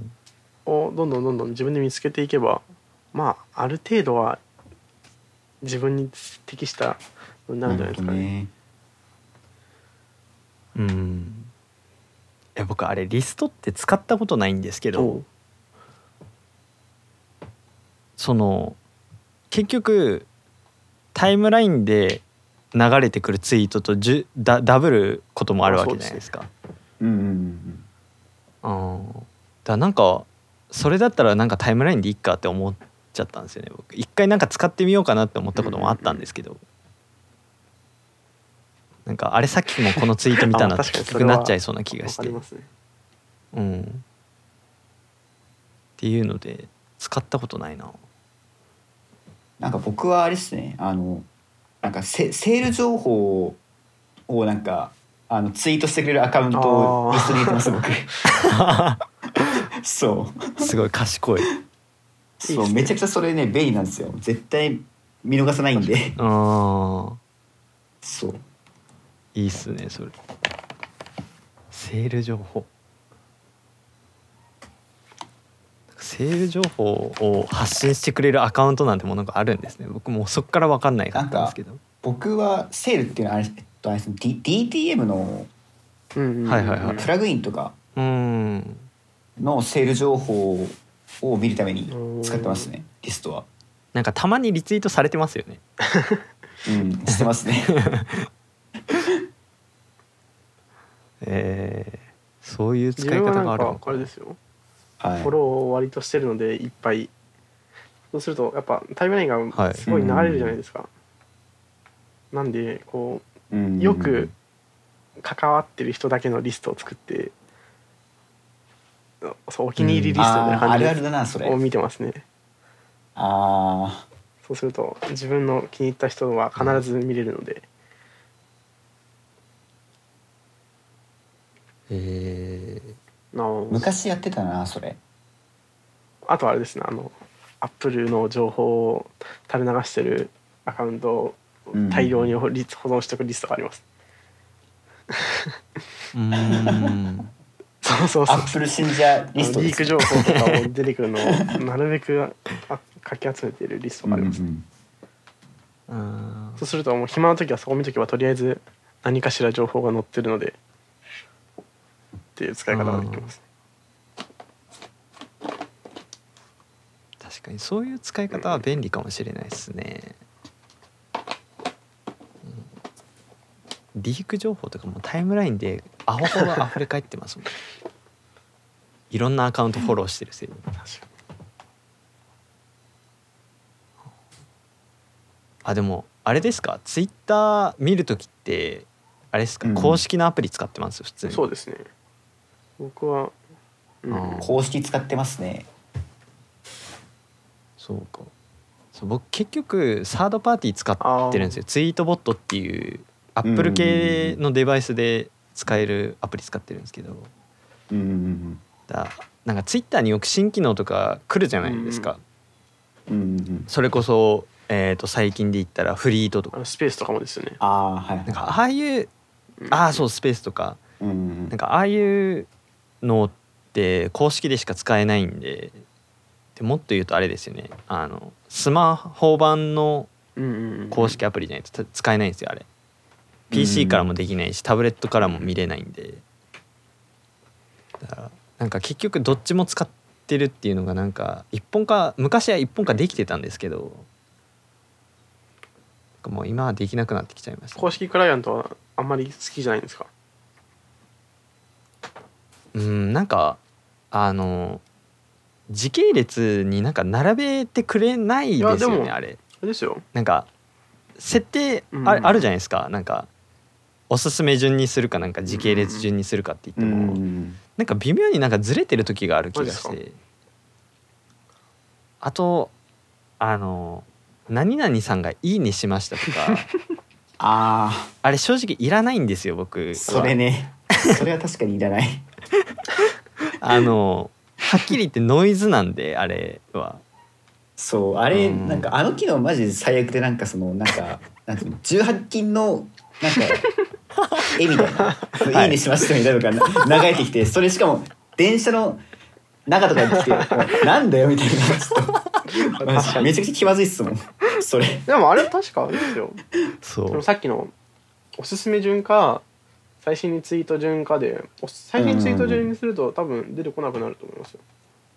どんどんどんどん自分で見つけていけばまあある程度は自分に適したのになるんじゃないですかね。ね。うんえ僕あれリストって使ったことないんですけどその結局タイムラインで流れてくるツイートとじゅダダブることもあるわけじゃないですか。うんうんうん。うん。だからなんかそれだったらなんかタイムラインでいっかって思っちゃったんですよね僕。一回なんか使ってみようかなって思ったこともあったんですけどなんかあれさっきもこのツイート見たなあって *laughs* 結局確かにそれはなっちゃいそうな気がわしてね。うん。っていうので使ったことないな。なんか僕はあれですね。あのなんかセセール情報をなんかあのツイートしてくれるアカウントをあー。リストに入れてます僕。*laughs* そう。すごい賢い。そうめちゃくちゃそれね便利なんですよ。絶対見逃さないんで。あー。そういいっすねそれ。セール情報。セール情報を発信してくれるアカウントなんてものがあるんですね。僕もうそっから分かんないかったんですけど。僕はセールっていうのはあれ,、えっと、あれですね。D- DTM のプラグインとかうん。のセール情報を見るために使ってますね。リストは。なんかたまにリツイートされてますよね。うんしてますね *laughs* えーそういう使い方があるのか。あれですよ。はい。フォローを割としてるのでいっぱい。そうするとやっぱタイムラインはい。がすごい流れるじゃないですか、なんでこうん。うよく関わってる人だけのリストを作ってそうお気に入りリストみたいなあーあるあ感じでるだなそれ。を見てますね。あそうすると自分の気に入った人は必ず見れるので、えー。なお。ー昔やってたなそれ。あとはあれですねあのアップルの情報を垂れ流してるアカウントをうん。大量に保存しておくリストがあります、うーん。*laughs* そうそうそう。アップル信者リストリーク情報とかも出てくるのをなるべくあかき集めているリストがあります、うん。うん。そうするともう暇な時はそこ見とけばとりあえず何かしら情報が載ってるのでっていう使い方ができます確かにそういう使い方は便利かもしれないですね、うん。リーク情報とかもタイムラインでアホほど溢れ返ってますもん *laughs* いろんなアカウントフォローしてるせいで。あでもあれですか？ツイッター見るときってあれですか、うん。公式のアプリ使ってます？普通にに。そうですね僕は、うん。公式使ってますね。そうか。そう僕結局サードパーティー使ってるんですよ。ツイートボットっていうアップル系のデバイスで使えるアプリ使ってるんですけど。うんうんだなんかツイッターによく新機能とか来るじゃないですか、うんうんうん。うんそれこそ、えー、と最近で言ったらフリートとか。スペースとかもですよね。ああはいはいなんかああいうああそうスペースとか。うんうん。なんかああいうのって公式でしか使えないんででもっと言うとあれですよね。あのスマホ版の公式アプリじゃないと使えないんですよあれ。PC からもできないしタブレットからも見れないんで。だからなんか結局どっちも使ってるっていうのがなんか一本化昔は一本化できてたんですけどもう今はできなくなってきちゃいました。公式クライアントはあんまり好きじゃないんですか？うんなんかあの時系列になんか並べてくれないですよねあれあれ。ですよ。なんか設定うん。あ,、あるじゃないですか。なんかおすすめ順にするかなんか時系列順にするかって言うっても、ん。なんか微妙になんかずれてる時がある気がしマジてあとあの「何々さんがいいねしました」とか。*laughs* ああれ正直いらないんですよ僕あそれね。それは確かにいらないあのはっきり言ってノイズなんであれは。そうあれうん。なんかあの機能マジで最悪でなんかそのなんかなんていうの18金のなんか絵みたいな「い。いねしました」みたいなのが流れてきてそれしかも電車の中とかに来て「*laughs* なんだよ」みたいな。ちょっとめちゃくちゃ気まずいっすもん。それ。でもあれ確かあれですよ。そう。さっきのおすすめ順か最新にツイート順かでお最新ツイート順にすると多分出てこなくなると思いますよ、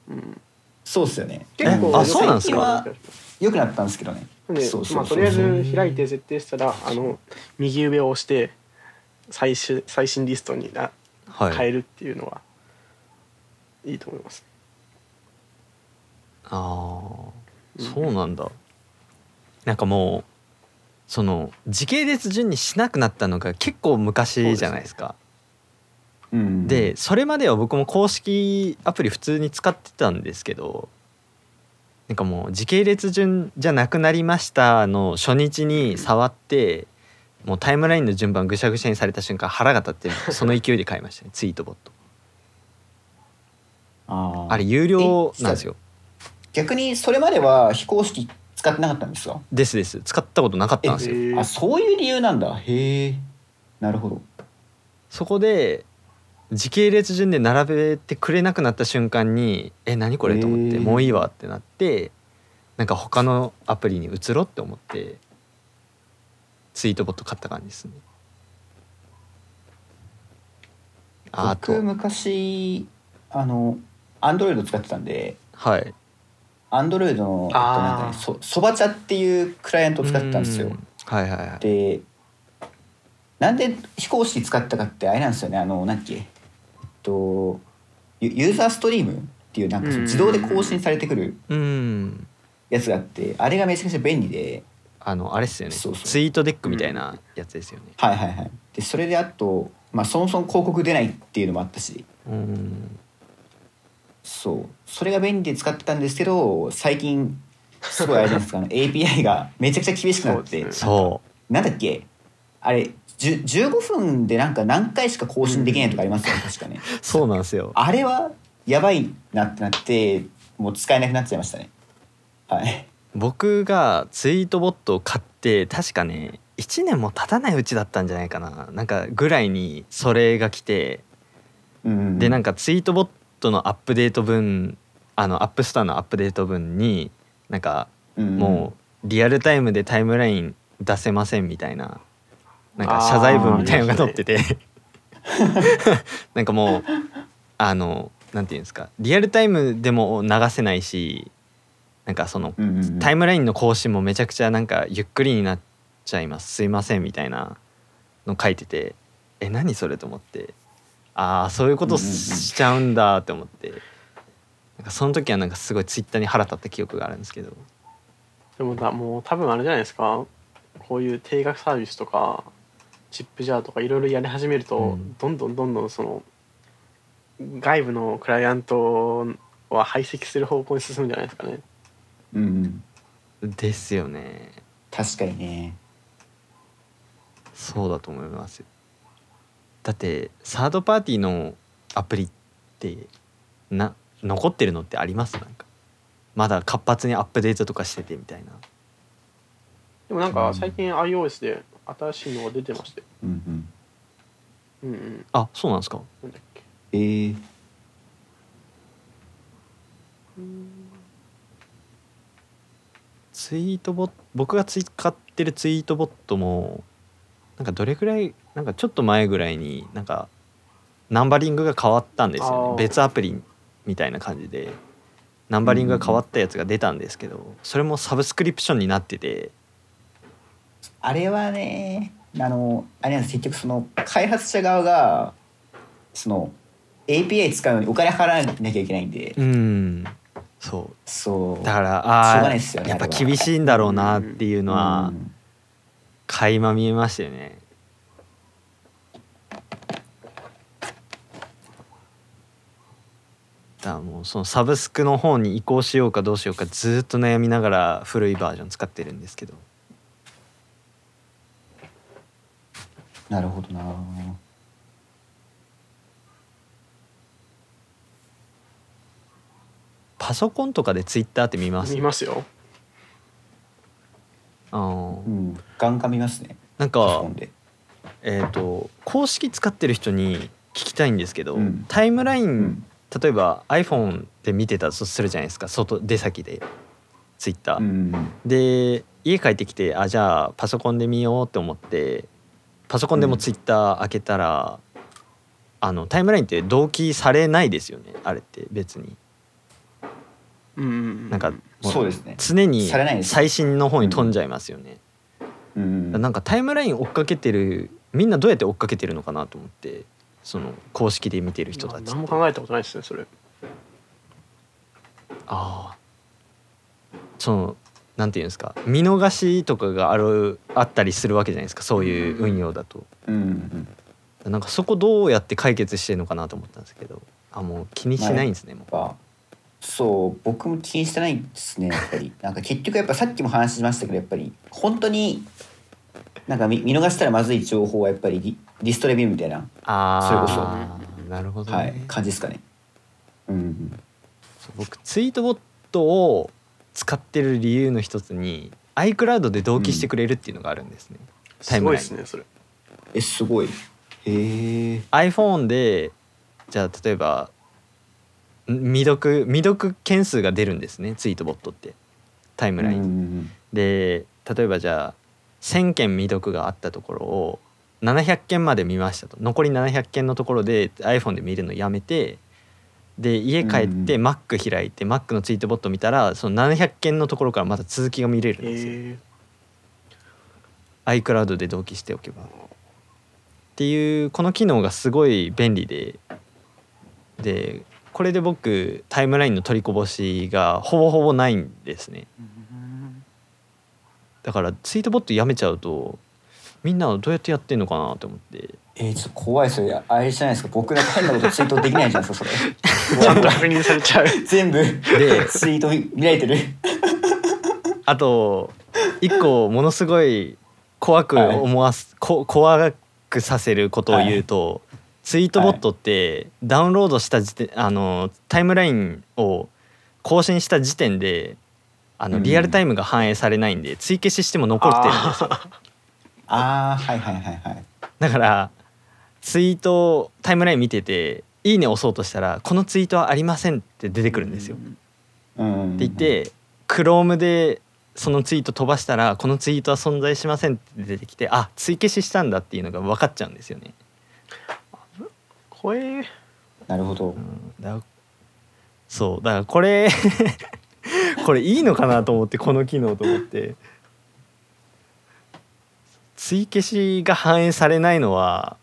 うん、そうっすよね。結構えあそうなんですか？最近は良くなったんですけどね。でそうそうそう。まあ、とりあえず開いて設定したらあの右上を押して最新最新リストになはい。変えるっていうのはいいと思います、ああそうなんだ。なんかもその時系列順にしなくなったのが結構昔じゃないですか。うん。でそれまでは僕も公式アプリ普通に使ってたんですけどなんかもう時系列順じゃなくなりましたの初日に触ってもうタイムラインの順番ぐしゃぐしゃにされた瞬間腹が立ってその勢いで買いましたね。ツイートボット。あー。あれ有料なんですよ。逆にそれまでは非公式使ってなかったんですか？ですです。使ったことなかったんですよ。えーあそういう理由なんだ。へえ。なるほど。そこで時系列順で並べてくれなくなった瞬間に「え何これ?」と思って「へーもういいわ」ってなってなんか他のアプリに移ろうって思ってツイートボット買った感じですね。ああ僕と昔あのアンドロイド使ってたんではいアンドロイドの、なんかねそそば茶っていうクライアントを使ってたんですよ。うんはいはいはい。でなんで非公式使ったかってあれなんですよね。あのなんだっけ。えっとユユーザーストリームっていうなんか自動で更新されてくるうん。やつがあってあれがめちゃくちゃ便利で。あのあれっすよね。そうそう。ツイートデックみたいなやつですよね。はいはいはい。でそれであと、まあ、そもそも広告出ないっていうのもあったし。うんそう。それが便利で使ってたんですけど最近すごいあれですかあの API がめちゃくちゃ厳しくなって。そうなんだっけ？あれじゅ15分でなんか何回しか更新できないとかありますよね確かね。うそうなんですよ。あれはやばいなってなってもう使えなくなっちゃいましたね。はい。僕がツイートボットを買って確かね1年も経たないうちだったんじゃないかな。なんかぐらいにそれが来てうんでなんかツイートボットのアップデート分あのアップストアのアップデート分になんかもうリアルタイムでタイムライン出せませんみたいななんか謝罪文みたいのが載ってて。*laughs* なんかもうあのなんていうんですかリアルタイムでも流せないしなんかそのうんうんうん。タイムラインの更新もめちゃくちゃなんかゆっくりになっちゃいます。すいませんみたいなの書いててえ何それと思ってああそういうことしちゃうんだって思って。なんかその時はなんかすごいツイッターに腹立った記憶があるんですけど。でもだもう多分あれじゃないですか。こういう定額サービスとかチップジャーとかいろいろやり始めると、うん。どんどんどんどんその外部のクライアントは排斥する方向に進むんじゃないですかね。うんうん。ですよね。確かにね。そうだと思いますよだってサードパーティーのアプリってな残ってるのってあります？なんか。まだ活発にアップデートとかしててみたいな。でもなんか最近 iOS で新しいのが出てまして、うんうん。うんうん、あそうなんですか？なんだっけ。えー、ツイートボット僕が使ってるツイートボットもなんかどれぐらいなんかちょっと前ぐらいになんかナンバリングが変わったんですよね。別アプリみたいな感じで。ナンバリングが変わったやつが出たんですけどそれもサブスクリプションになってて。あれはねあのあれなんです。結局その開発者側がその API 使うのにお金払わなきゃいけないんで、うん。そう。そう。だからしょうああがないっすよねやっぱ厳しいんだろうなっていうのはうん。垣間見えましたよねだからもうそのサブスクの方に移行しようかどうしようかずーっと悩みながら古いバージョン使ってるんですけど。なるほどな。パソコンとかでツイッターって見ます？見ますよ。あー。うんガンガン見ますね。なんかえっ、と公式使ってる人に聞きたいんですけど、うん。タイムライン、うん例えば iPhone で見てたとするじゃないですか。外出先で。ツイッター、うん。で家帰ってきてあじゃあパソコンで見ようって思ってパソコンでもツイッター開けたら、あのタイムラインって同期されないですよね。あれって別に。うんうんうん、なんかもそうですね。常に最新の方に飛んじゃいますよね、うん。なんかタイムライン追っかけてるみんなどうやって追っかけてるのかなと思ってその公式で見てる人たち何も考えたことないですねそれ。ああ。そのなんていうんですか。見逃しとかがあるあったりするわけじゃないですか。そういう運用だと。うんうんなんかそこどうやって解決してるのかなと思ったんですけど。あもう気にしないんですね、もう。やっぱそう僕も気にしてないですねやっぱり。なんか結局やっぱさっきも話しましたけどやっぱり本当になんか見見逃したらまずい情報はやっぱりリリストレビューみたいな、あそれこあなるほどね、はい、感じですかね。うんうんそう僕ツイートボットを使ってる理由の一つに iCloud で同期してくれるっていうのがあるんですね、タイすごいムライン。ですねそれ。えすごい。へえ。iPhone でじゃあ例えばん未読未読件数が出るんですねツイートボットって。タイムライン、うんうんで例えばじゃあ1,000件未読があったところを700件まで見ましたと。残り700件のところで iPhone で見るのやめてで家帰ってうん Mac 開いて Mac のツイートボット見たらその700件のところからまた続きが見れるんですよ、え。iCloud で同期しておけば。っていうこの機能がすごい便利で。でこれで僕タイムラインの取りこぼしがほぼほぼないんですね。だからツイートボットやめちゃうとみんなはどうやってやってんのかなと思って。えー、ちょっと怖いそれあれじゃないですか。僕なんか変なことツイートできないじゃないですかそれちゃんと確認されちゃう。全部でツイート見見られてる。あと一個ものすごい怖く思わす、こ怖くさせることを言うと、ツイートボットってダウンロードした時点あのタイムラインを更新した時点であのうん。リアルタイムが反映されないんで追消ししても残ってるんですよ *laughs* ああはいはいはいはい。だからツイートタイムライン見てて「いいね」押そうとしたら「このツイートはありません」って出てくるんですよ。うん。って言って Chrome でそのツイート飛ばしたらこのツイートは存在しませんって出てきてあ追消ししたんだっていうのが分かっちゃうんですよね。怖えなるほど。うんだそうだからこれ *laughs* これいいのかなと思ってこの機能と思って追消しが反映されないのは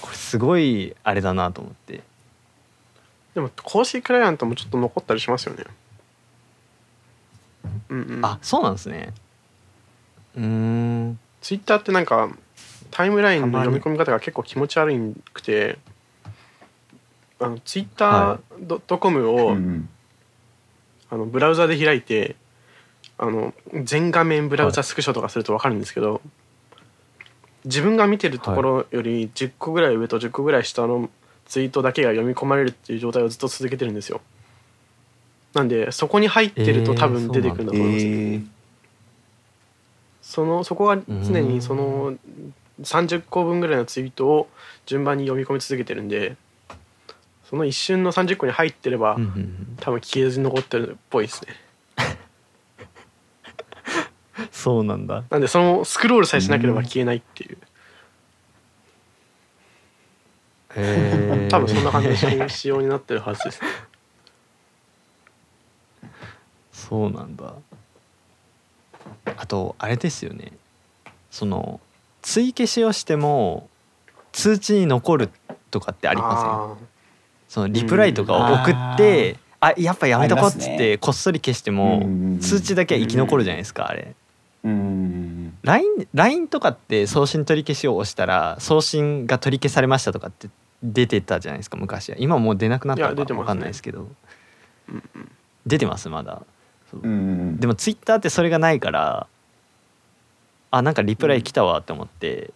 これすごいあれだなと思って。でも公式クライアントもちょっと残ったりしますよね。うんうん。あそうなんですね。うーん。ツイッターってなんかタイムラインの読み込み方が結構気持ち悪いくてあのツイッター .com うを、んうん。あのブラウザで開いてあの全画面ブラウザスクショとかすると分かるんですけど、自分が見てるところより10個ぐらい上と10個ぐらい下のツイートだけが読み込まれるっていう状態をずっと続けてるんですよ。なんでそこに入ってるとえー多分出てくるんだと思います、えー。そのそこが常にその30個分ぐらいのツイートを順番に読み込み続けてるんでその一瞬の30個に入ってれば、多分消えずに残ってるっぽいですね *laughs* そうなんだ。なんでそのスクロールさえしなければ消えないっていう。へー。多分そんな感じの仕様になってるはずですね。*laughs* そうなんだ。あとあれですよね。その追消しをしても通知に残るとかってありません？そのリプライとかを送って、あやっぱやめとこうっつってこっそり消してうんもうんうん通知だけは生き残るじゃないですかあれ。うんうん LINE, LINE とかって送信取り消しを押したら送信が取り消されましたとかって出てたじゃないですか昔は。今もう出なくなったのか分かんないですけど。出てますまだ。でもツイッターってそれがないからあなんかリプライ来たわって思って、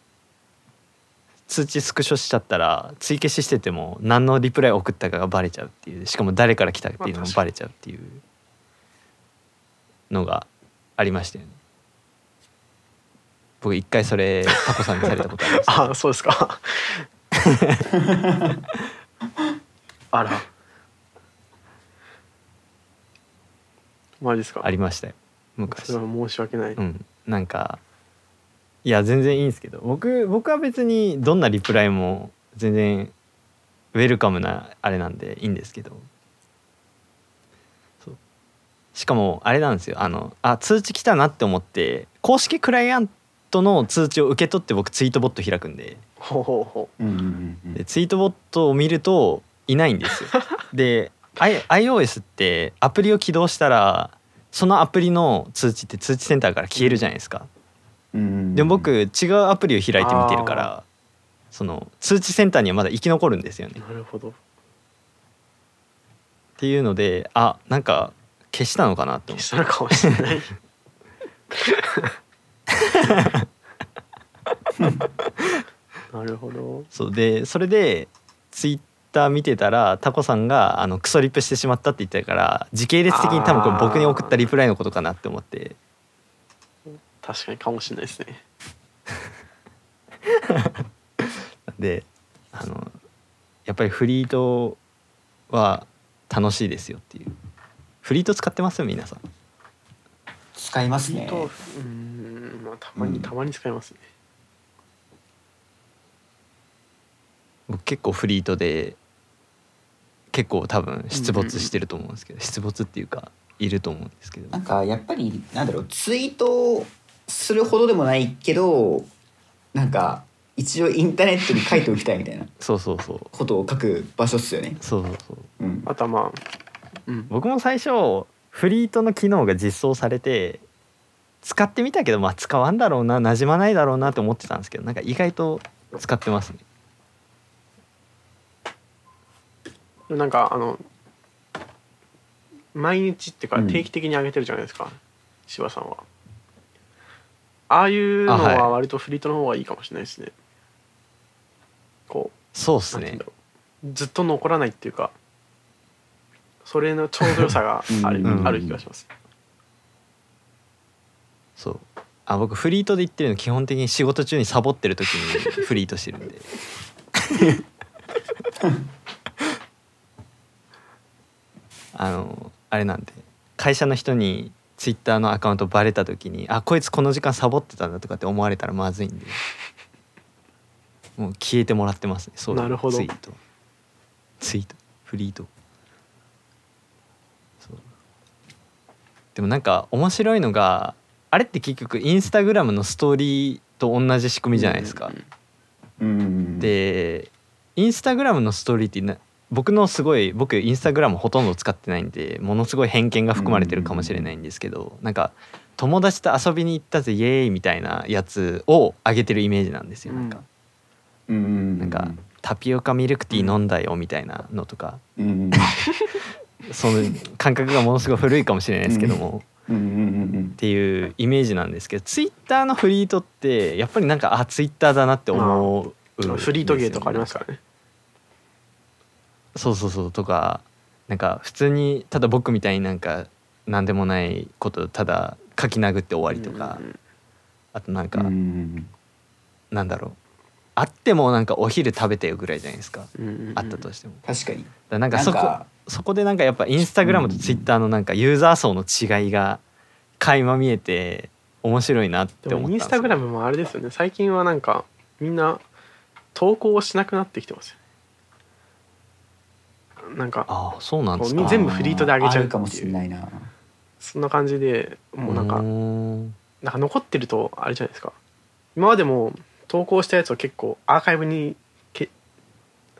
通知スクショしちゃったら追消ししてても何のリプライ送ったかがバレちゃうっていう。しかも誰から来たっていうのもバレちゃうっていうのがありましたよね僕一回それタコさんにされたことあります。*laughs* ああそうですか。*laughs* あら。マジですか。ありましたよ。そ昔れは申し訳ない、うん。なんかいや全然いいんですけど。僕僕は別にどんなリプライも全然ウェルカムなあれなんでいいんですけど。しかもあれなんですよ。あのあ通知来たなって思って公式クライアントの通知を受け取って僕ツイートボット開くんで。ほうほうほう。んうんうんでツイートボットを見るといないんですよ。*laughs* で、I、iOS ってアプリを起動したらそのアプリの通知って通知センターから消えるじゃないですか。うん。でも僕違うアプリを開いて見てるからその通知センターにはまだ生き残るんですよね。なるほど。っていうのであなんか消したのかなって思って。消したのかもしれない *laughs* *laughs* なるほど。そうでそれでツイッター見てたらタコさんがあのクソリップしてしまったって言ってたから時系列的に多分これ僕に送ったリプライのことかなって思って。確かにかもしれないですね。*laughs* であのやっぱりフリートは楽しいですよっていう。フリート使ってます皆さん使いますね。とうーんまあたまにうん。たまに使いますね。僕結構フリートで結構多分出没してると思うんですけど出没っていうかいると思うんですけど。なんかやっぱりなんだろうツイートするほどでもないけどなんか一応インターネットに書いておきたいみたいな *laughs* そうそうそう。ことを書く場所っすよね。そうそうそう。うん、あとはまあうん。僕も最初フリートの機能が実装されて使ってみたけどまあ使わんだろうな馴染まないだろうなって思ってたんですけどなんか意外と使ってますね。なんかあの毎日っていうかうん。定期的に上げてるじゃないですか、柴さんは。ああいうのあはい。は割とフリートの方がいいかもしれないですね。こうそうっすね。ずっと残らないっていうかそれのちょうど良さがある,、うん。ある気がします。そう。あ僕フリートで言ってるの基本的に仕事中にサボってる時に *laughs* フリートしてるんで。*laughs* あのあれなんで。会社の人にツイッターのアカウントバレた時にあこいつこの時間サボってたんだとかって思われたらまずいんで。もう消えてもらってますね。そういう。なるほど。ツイート。ツイート。フリートそうでもなんか面白いのがあれって結局インスタグラムのストーリーと同じ仕組みじゃないですか。うん、でインスタグラムのストーリーってな僕のすごい僕インスタグラムほとんど使ってないんでものすごい偏見が含まれてるかもしれないんですけどなんか友達と遊びに行ったぜイエーイみたいなやつを上げてるイメージなんですよ。なんか。うん、なんかタピオカミルクティー飲んだよみたいなのとか。うん、*laughs* その感覚がものすごい古いかもしれないですけども。っていうイメージなんですけどツイッターのフリートってやっぱりなんかあツイッターだなって思う、フリートゲーとかありますからね。そうそうそうとかなんか普通にただ僕みたいになんか何でもないことただ書き殴って終わりとか、うんあとなんか、うんうんなんだろう。あってもなんかお昼食べてよぐらいじゃないですか、うんうんうん。あったとしても。確かに。だなんかそこなんかそこでなんかやっぱインスタグラムとツイッターのなんかユーザー層の違いが垣間見えて面白いなってで思ったんですよ。もインスタグラムもあれですよね。最近はなんかみんな投稿をしなくなってきてますよなんかああそうなんです全部フリートで上げちゃうかもしれないな。そんな感じでもうなんかうーん。なんか残ってるとあれじゃないですか。今までも投稿したやつを結構アーカイブにけ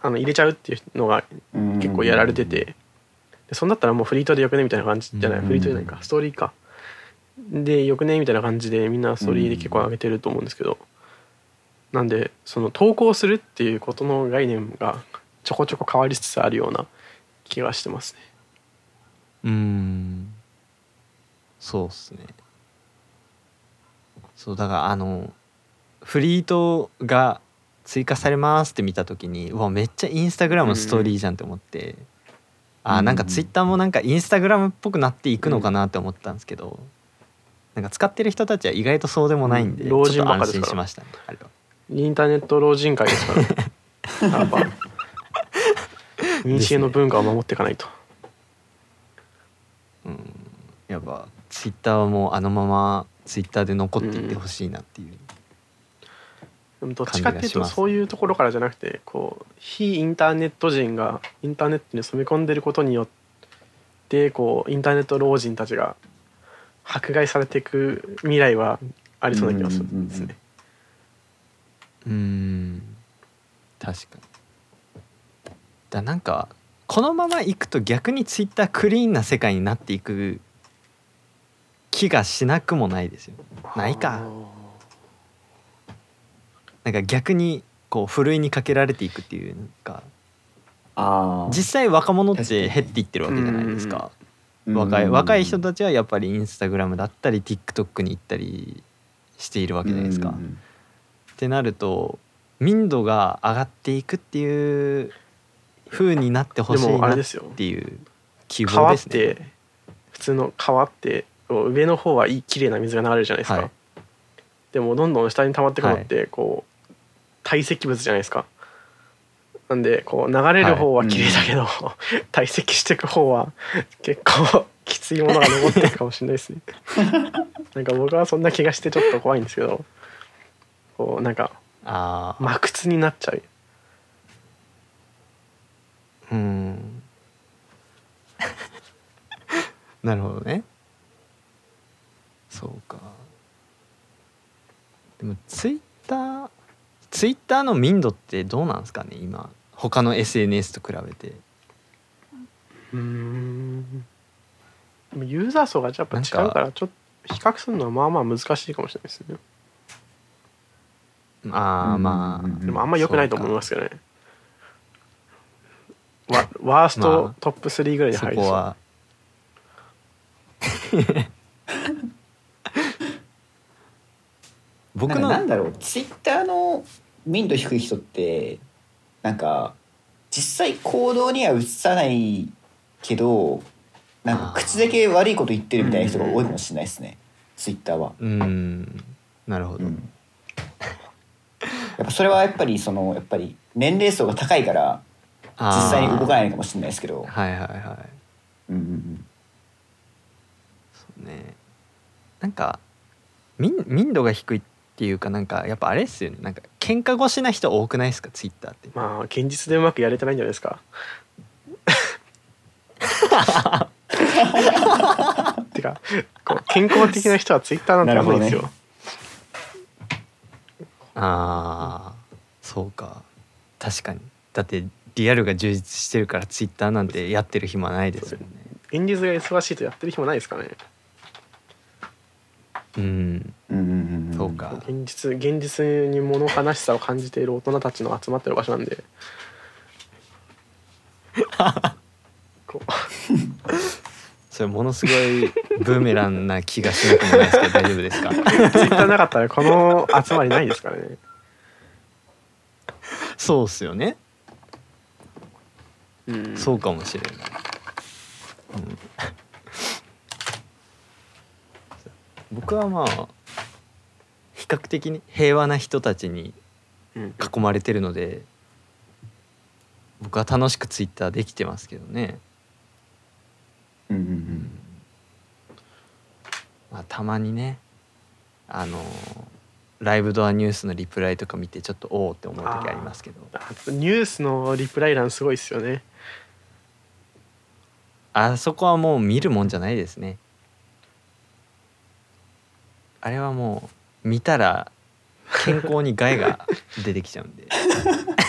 あの入れちゃうっていうのが結構やられてて、でそんだったらもうフリートでよくねみたいな感じじゃない、うん。フリートじゃないか。ストーリーか。でよくねみたいな感じでみんなストーリーで結構上げてると思うんですけど、なんでその投稿するっていうことの概念がちょこちょこ変わりつつあるような気がしてますね。うーん。そうっすね。そうだからあのフリートが追加されますって見た時にうわめっちゃインスタグラムのストーリーじゃんって思って、あーなんかツイッターもなんかインスタグラムっぽくなっていくのかなって思ったんですけど、なんか使ってる人たちは意外とそうでもないんで、うん老人ちょっと安ばっかですから。心しましたねあれは。インターネット老人会ですから。やっぱ。*laughs* 民の文化を守っていかないと、やっぱツイッターはもうあのままツイッターで残っていってほしいなっていう、でもどっちかっていうとそういうところからじゃなくてこう非インターネット人がインターネットに染め込んでることによってこうインターネット老人たちが迫害されていく未来はありそうな気がするんですね。うーん。確かに。だなんかこのままいくと逆にツイッタークリーンな世界になっていく気がしなくもないですよ。ないかなんか逆にこうふるいにかけられていくっていうかああ実際若者って減っていってるわけじゃないですか。うん若い若い人たちはやっぱりインスタグラムだったり TikTok に行ったりしているわけじゃないですか。っうんてなると民度が上がっていくっていう風になってほしでいなっていう希望ですね。て普通の川って上の方はいい綺麗な水が流れるじゃないですか、はい。でもどんどん下に溜まってくのってこう堆積物じゃないですかなんでこう流れる方は綺麗だけど、*laughs* 堆積していく方は結構きついものが残ってるかもしれないですね *laughs* なんか僕はそんな気がしてちょっと怖いんですけどこうなんかああ、真靴になっちゃううん。*laughs* なるほどね。そうか。でもツイッターツイッターの民度ってどうなんですかね今。他の SNS と比べて。うーん。でもユーザー層がやっぱ違うからちょっと比較するのはまあまあ難しいかもしれないですね。ああまあ、うんでもあんま良くないと思いますけどね。わワースまあ。トトップ3ぐらいにそ入りそう、こは *laughs* 僕のなんだろうツイッターの民度低い人ってなんか実際行動には移さないけどなんか口だけ悪いこと言ってるみたいな人が多いかもしれないですねツイッターは。うん。なるほど、うん。やっぱそれはやっぱりそのやっぱり年齢層が高いから実際に動かないのかもしれないですけど、はいはいはい。うんうんうん。そうね。なんか民民度が低いっていうかなんかやっぱあれですよね。なんか喧嘩腰な人多くないですか？ツイッターって。まあ現実でうまくやれてないんじゃないですか？てかこう健康的な人はツイッターなんてやんないんですよ、なああそうか。確かに。だってリアルが充実してるからツイッターなんてやってる暇ないですよね。現実が忙しいとやってる暇ないですかね？うん。うん。うん。うん。そうか現実現実に物悲しさを感じている大人たちの集まってる場所なん。でこうそれものすごいブーメランな気がしなくもないですけど大丈夫ですかツイッターなかったらこの集まりないですからねそうっすよねうん。そうかもしれない、うん、僕はまあ比較的に平和な人たちにうん囲まれてるので僕は楽しくツイッターできてますけどね、うんうんうん。まあ、たまにねあのライブドアニュースのリプライとか見てちょっとおおって思う時ありますけど。あニュースのリプライ欄すごいですよね。あそこはもう見るもんじゃないですねあれはもう見たら健康に害が出てきちゃうんで。*laughs*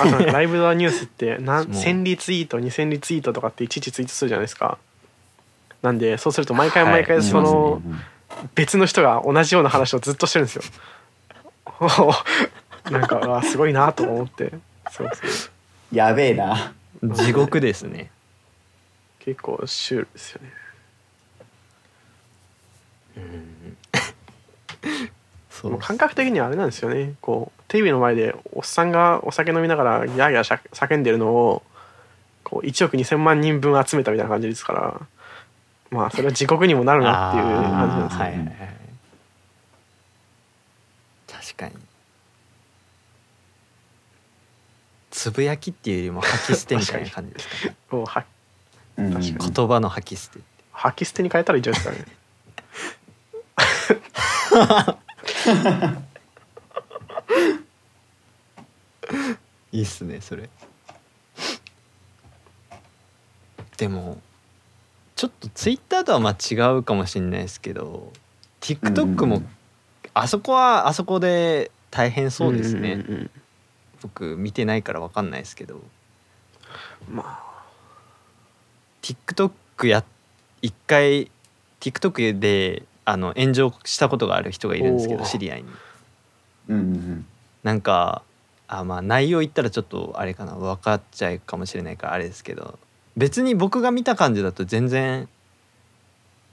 あとなんかライブドアニュースってなんもう。1000リツイート2000リツイートとかっていちいちツイートするじゃないですか。なんでそうすると毎回毎回その別の人が同じような話をずっとしてるんですよ。*laughs* なんかすごいなと思って。そうそう。やべえな。地獄ですね。結構シュールですよね。そう *laughs* もう感覚的にはあれなんですよね。こうテレビの前でおっさんがお酒飲みながらギャーギャーしゃ叫んでるのをこう1億2,000万人分集めたみたいな感じですからまあそれは地獄にもなるなっていう感じなんですよね、はいはいはい確かに。つぶやきっていうよりも吐き捨てみたいな感じですかね。か言葉の吐き捨て吐き捨てに変えたらいいじゃないですかね *laughs* いいっすねそれ。でもちょっとツイッターとはまあ違うかもしれないですけど TikTok もうんうんあそこはあそこで大変そうですね、んんん僕見てないから分かんないですけど。まあ。TikTok や一回 TikTok であの炎上したことがある人がいるんですけど知り合いに。うんうんなんかあまあ内容言ったらちょっとあれかな分かっちゃうかもしれないからあれですけど別に僕が見た感じだと全然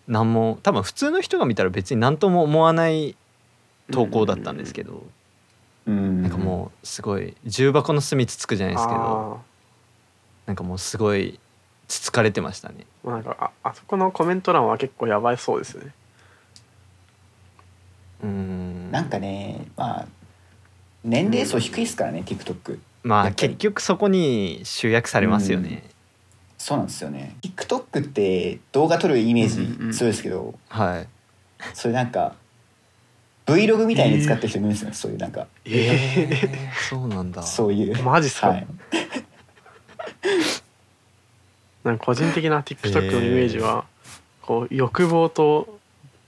何も多分普通の人が見たら別に何とも思わない投稿だったんですけど、うんなんかもうすごい重箱の隅つつくじゃないですけどなんかもうすごいつつかれてましたね。あーなんかああそこのコメント欄は結構やばいそうですねうん。なんかねまあ年齢層低いですからね TikTok まあ結局そこに集約されますよね。そうなんですよね。TikTok って動画撮るイメうんうんージ強いですけど、はい。それなんか Vlog みたいに使ってる人いるんですよ、*laughs* そういうなんか。ええーそうなんだ。そういう。マジっすか？はい、*laughs* なんか個人的な TikTok のイメージはこう欲望と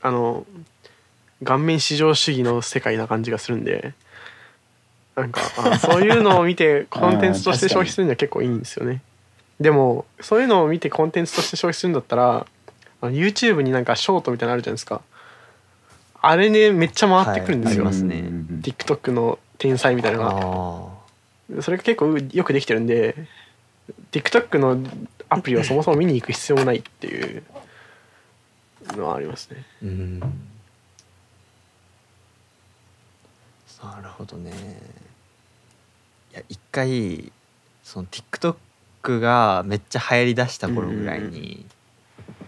あの顔面至上主義の世界な感じがするんでなんかあそういうのを見て *laughs* コンテンツとして消費するには結構いいんですよね。でもそういうのを見てコンテンツとして消費するんだったら YouTube になんかショートみたいなのあるじゃないですか。あれねめっちゃ回ってくるんですよ、はいすね。TikTok の天才みたいなのが。あそれが結構よくできてるんで TikTok のアプリをそもそも見に行く必要もないっていうのはありますね。ーうん。なるほどね。いや一回その TikTok がめっちゃ流行りだした頃ぐらいに、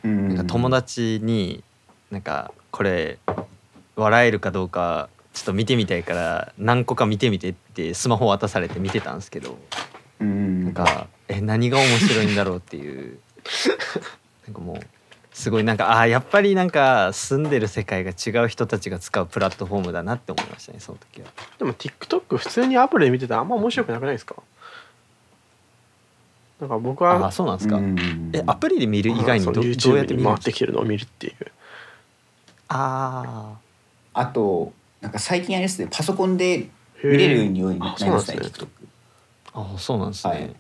うんなんか友達になんかこれ笑えるかどうかちょっと見てみたいから何個か見てみてってスマホ渡されて見てたんですけどうん。なんかえ何が面白いんだろうっていう。*laughs* なんかもうすごいなんかあーやっぱりなんか住んでる世界が違う人たちが使うプラットフォームだなって思いましたねその時は。でも TikTok 普通にアプリで見てたらあんま面白くなくないですか？なんか僕はそうなんですか。うんえアプリで見る以外にどどうやって見る回ってきてるのを見るっていう。ああとなんか最近あれですねパソコンで見れるようになりましたねあ TikTok ーあーそうなんですね。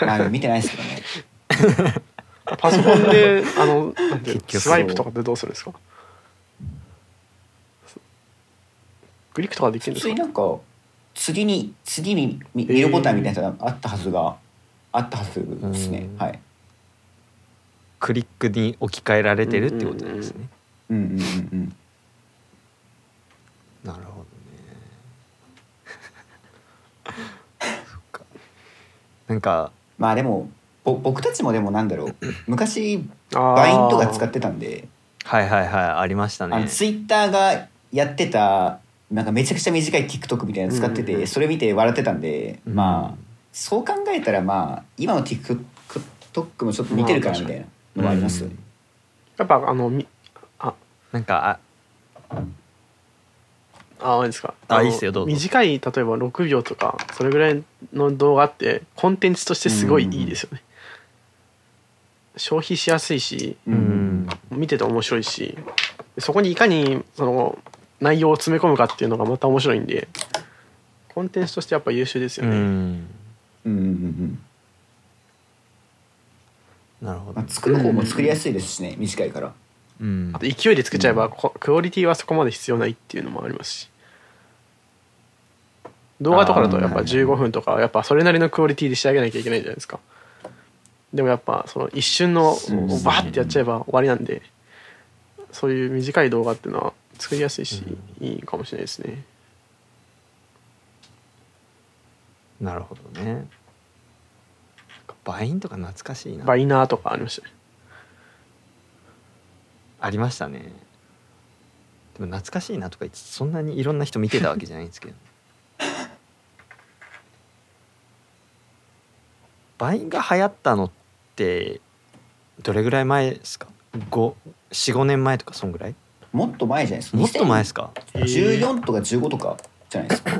まあ見てないですけどね *laughs* パソコンで *laughs* あのなんていう。の結局スワイプとかってどうするんですか？クリックとかできるん普ですか？通になんか次に次に見見るボタンみたいなのがあったはずがあったはずですね。うん。はい。クリックに置き換えられてるってことなんですね。うんうんうんうん。なるほどね。*laughs* そっか。なんかまあでもぼ僕たちもでもなんだろう *laughs* 昔バインとか使ってたんではいはいはいありましたね。あのツイッターがやってたなんかめちゃくちゃ短い TikTok みたいなの使ってて、うんうんうん。それ見て笑ってたんで、うん。まあそう考えたらまあ今の TikTok もちょっと似てるかなみたいなのもありますよね。やっぱあのみあ。なんかあ。あれですか。あのいいっすよどうぞ。短い例えば6秒とかそれぐらいの動画ってコンテンツとしてすごいいいですよね、消費しやすいしあうん。見てて面白いしそこにいかにその内容を詰め込むかっていうのがまた面白いんでコンテンツとしてやっぱ優秀ですよね、うん。うんうんうんなるほど。まあ、。作る方も作りやすいですしね、短いから。うん。あと勢いで作っちゃえば、うん。こクオリティはそこまで必要ないっていうのもありますし。動画とかだとやっぱあー15分とかやっぱそれなりのクオリティで仕上げなきゃいけないじゃないですかでもやっぱその一瞬のうんバーってやっちゃえば終わりなんでそういう短い動画っていうのは作りやすいし、いいかもしれないですねなるほどね。バインとか懐かしいな。バイナーとかありましたねありましたね。でも懐かしいなとか言ってそんなにいろんな人見てたわけじゃないんですけど。バインが流行ったのってどれぐらい前ですか？545年前とかそんぐらい？もっと前じゃないですか。もっと前ですか？14とか15とかじゃないですか。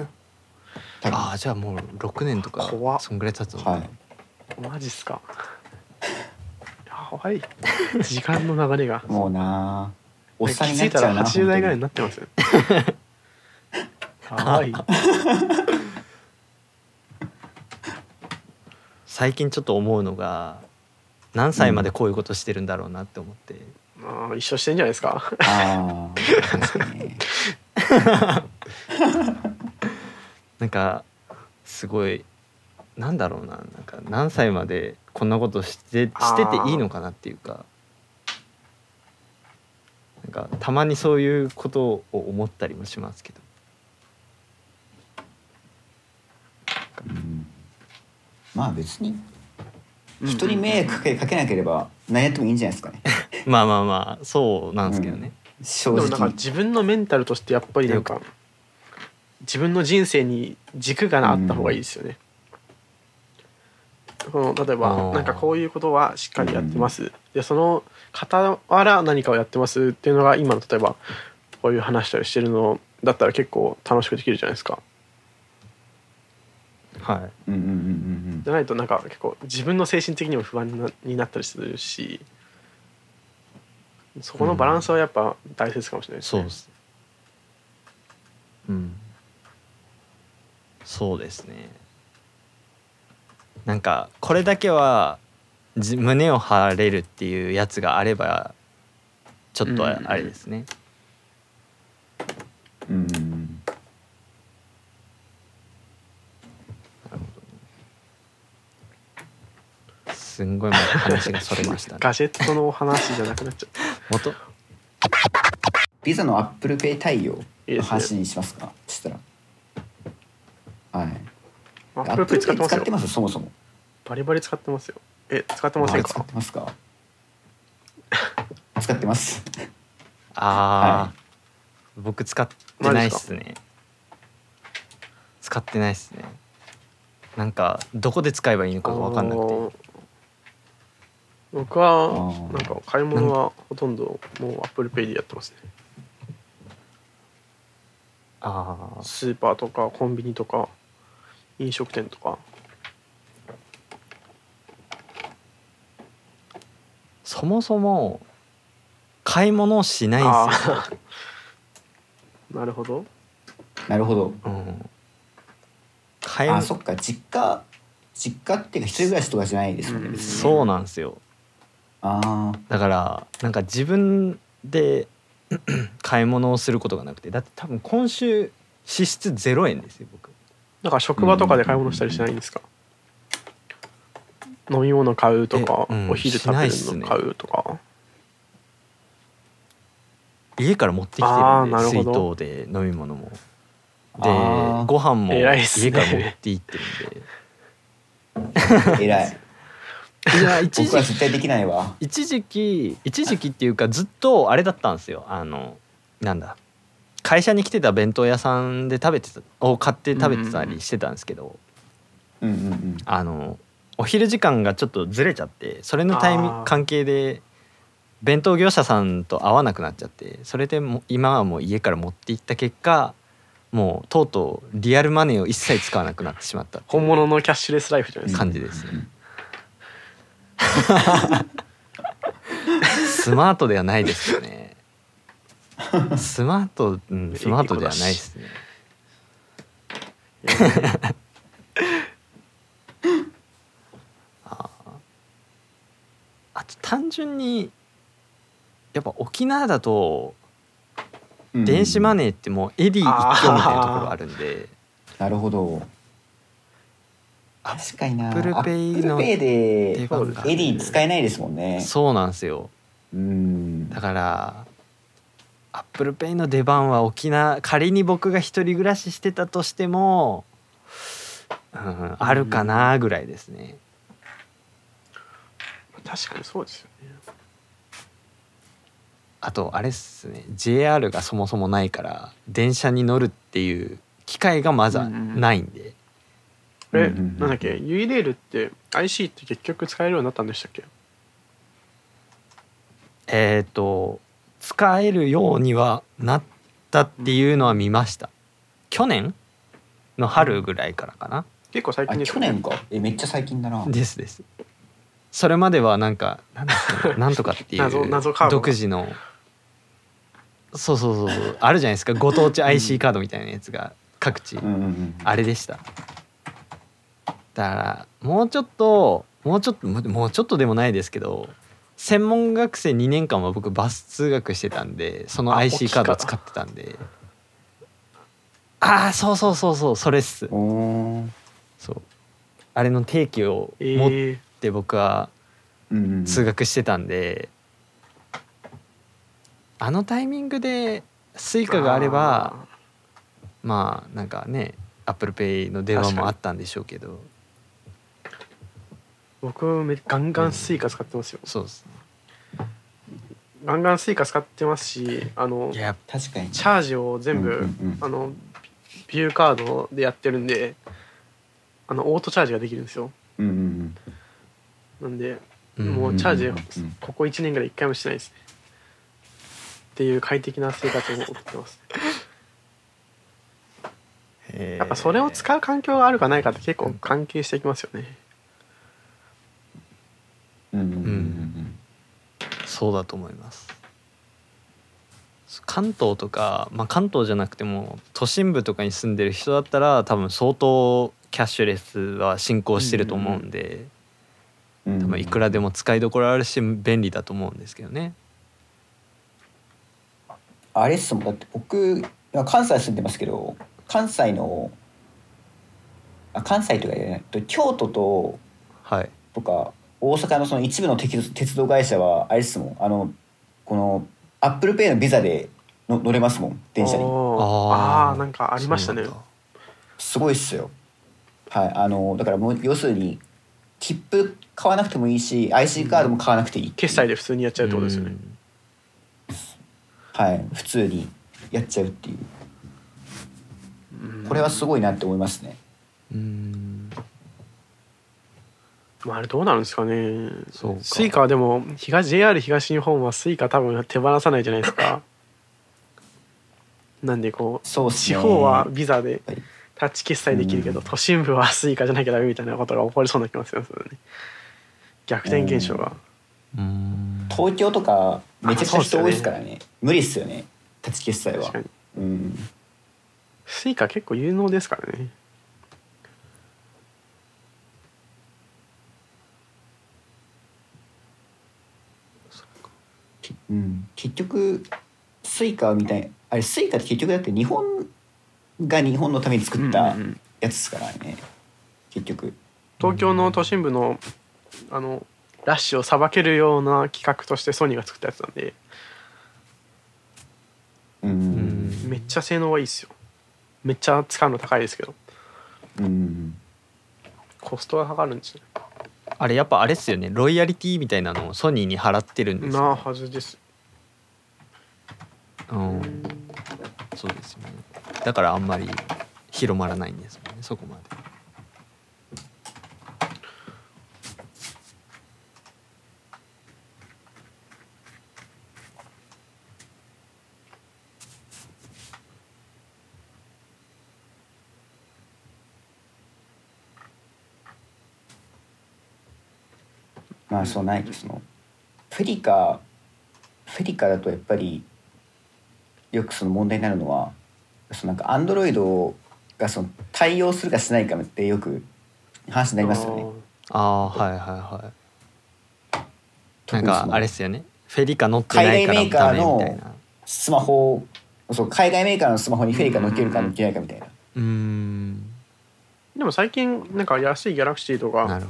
多分。ああじゃあもう6年とかそんぐらい経つのはい。マジっすか？やばい。時間の流れが。もうなあおっ気さんになづいたらっちゃうな。80代ぐらいに本なってますよ。やばい。*laughs* 最近ちょっと思うのが何歳までこういうことしてるんだろうなって思って、ああ一緒してんじゃないですか。ああ確かに。ねなんかすごいなんだろうな。なんか何歳までこんなことしてしてていいのかなっていうか。なんかたまにそういうことを思ったりもしますけど。うん。まあ別に人に迷惑かけかけなければ何やってもいいんじゃないですかね。*laughs* まあまあまあそうなんですけどね、正でもなんか直自分のメンタルとしてやっぱりなんか自分の人生に軸があった方がいいですよね。この例えばなんかこういうことはしっかりやってます、でその傍ら何かをやってますっていうのが今の例えばこういう話したりしてるのだったら結構楽しくできるじゃないですか。はい。うんうんうんうんじゃないとなんか結構自分の精神的にも不安になったりするしそこのバランスはやっぱ大切かもしれないですね。そうですうん。そうですね。なんかこれだけはじ胸を張れるっていうやつがあればちょっとああれですね、うんうんすんごいもう話がそれましたね。*laughs* ガジェットの話じゃなくなっちゃう。元？ビザのアップルペイ対応の話にしますか？そしたら。はい。アップルペイ使ってますよ。使って。ます？そもそも。バリバリ使ってますよ。え、使ってませんか？使っ。てますか？*laughs* 使ってます。ああ、は僕使ってないっすね。使ってないっすね。なんかどこで使えばいいのかが分かんなくて僕はー。なんか買い物はほとんどもうアップルペイでやってますね。ああスーパーとかコンビニとか飲食店とか。そもそも買い物をしないんですよ、*laughs* なるほど。なるほど。うん、買い物あそっか。実家実家っていうか一人暮らしとかじゃないですもんね、うん。そうなんですよああだからなんか自分で *clears throat* 買い物をすることがなくてだって多分今週支出0円ですよ僕。なんか職場とかで買い物したりしないんですか？飲み物買うとか、えうん。お昼食べるの買うとか。家から持ってきてるんで水なるほど。筒で飲み物も。でご飯も家から持って行ってるんで。偉いいや *laughs* 一時僕は絶対できないわ。一時期一時期っていうかずっとあれだったんですよ。あのなんだ。会社に来てた弁当屋さんで食べてたを買って食べてたりしてたんですけど、うんうんうん。あのお昼時間がちょっとずれちゃってそれのタイミ関係で弁当業者さんと会わなくなっちゃってそれでもう今はもう家から持って行った結果もうとうとうリアルマネーを一切使わなくなってしまった本物のキャッシュレスライフじゃないですか。感じですね。*laughs* スマートではないですよね。スマート、うん、スマートではないですね。*laughs* あと単純にやっぱ沖縄だとうん電子マネーってもうエディ一強みたいなところがあるんで、なるほど確かにな。アップルペイのでエディ使えないですもんね。そうなんですよ。うん。だからアップルペイの出番は沖縄仮に僕が一人暮らししてたとしても、うん、あるかなぐらいですね。確かにそうですよね。あとあれっすね。JR がそもそもないから電車に乗るっていう機会がまだないんで、え、うんうんうんなんだっけ、ユイレールって IC って結局使えるようになったんでしたっけ？えっ、と使えるようにはなったっていうのは見ました。去年？の春ぐらいからかな、結構最あ近ですよね去年か。えめっちゃ最近だな。ですです。それまではなんか *laughs* なんとかっていう謎謎カード独自の。そうそうそうそう。あるじゃないですか。ご当地 IC カードみたいなやつが各地、うんうんうん。あれでしただからもうちょっともうちょっともうちょっとでもないですけど専門学生2年間は僕バス通学してたんでそのあ IC カードを使ってたんで。ああそうそうそうそうそれっす。そう。あれの定期をえ持っー、て僕は通学してたんで、あのタイミングでスイカがあればまあなんかねアップルペイの出番もあったんでしょうけど僕めガンガンスイカ使ってますよ、そうですガンガンスイカ使ってますしあのいや確かに。チャージを全部、うんうんうん。あのビューカードでやってるんであのオートチャージができるんですよ。うんうんなんでうんもうチャージうん。うんうんここ1年ぐらい1回もしてないです。ねっていう快適な生活を送ってます。やっぱそれを使う環境があるかないかって結構関係してきますよねうんうんうんうん。そうだと思います。関東とか、まあ、関東じゃなくても都心部とかに住んでる人だったら多分相当キャッシュレスは進行してると思うんで、うん多分いくらでも使いどころあるし便利だと思うんですけどね。あれっすもん。だって僕今関西住んでますけど関西のあ関西とか言えないと京都とはい、とか大阪のその一部の鉄鉄道会社はあれっすもん。あのこのアップルペイのビザでの乗れますもん。電車に。あー。あーなんかありましたね。すごいっすよ。はい。あのだからもう要するに切符買わなくてもいいし IC カードも買わなくていい決済で普通にやっちゃうってことですよね。うん。はい。普通にやっちゃうっていう。うん。これはすごいなって思いますね。うんまあ、あれどうなるんですかね。そうか。スイカはでも東 JR 東日本はスイカ多分手放さないじゃないですか。*laughs* なんでこうね。地方はビザではい。タッチ決済できるけど、うん。都心部はスイカじゃなきゃダメみたいなことが起こりそうな気がするんですよね。逆転現象が、うん。東京とかめちゃくちゃ人多いですからね。無理っすよね。タッチ決済は。確かに。うん。スイカ結構有能ですからねうん、結局スイカみたいあれスイカって結局だって日本が日本のために作ったうんうんうん。やつですからね結局。東京の都心部のあのラッシュをさばけるような企画としてソニーが作ったやつなんで。うん。うんめっちゃ性能はいいですよ。めっちゃ使うの高いですけど。うん。コストがかかるんですよあれやっぱあれっすよね。ロイヤリティみたいなのをソニーに払ってるんですなよ、はずです。うん、そうですよね。だからあんまり広まらないんですもんねそこまでまあそうないその。フェリカフェリカだとやっぱりよくその問題になるのはそのなんかアンドロイドがその対応するかしないかってよく話になりますよね。ああはいはいはい。なんかあれっすよね。フェリカ乗ってないから海外メーカダーのメみたいなスマホそう海外メーカーのスマホにフェリカ乗っけるか乗っけないかみたいな。うーん。でも最近なんか安いギャラクシーとか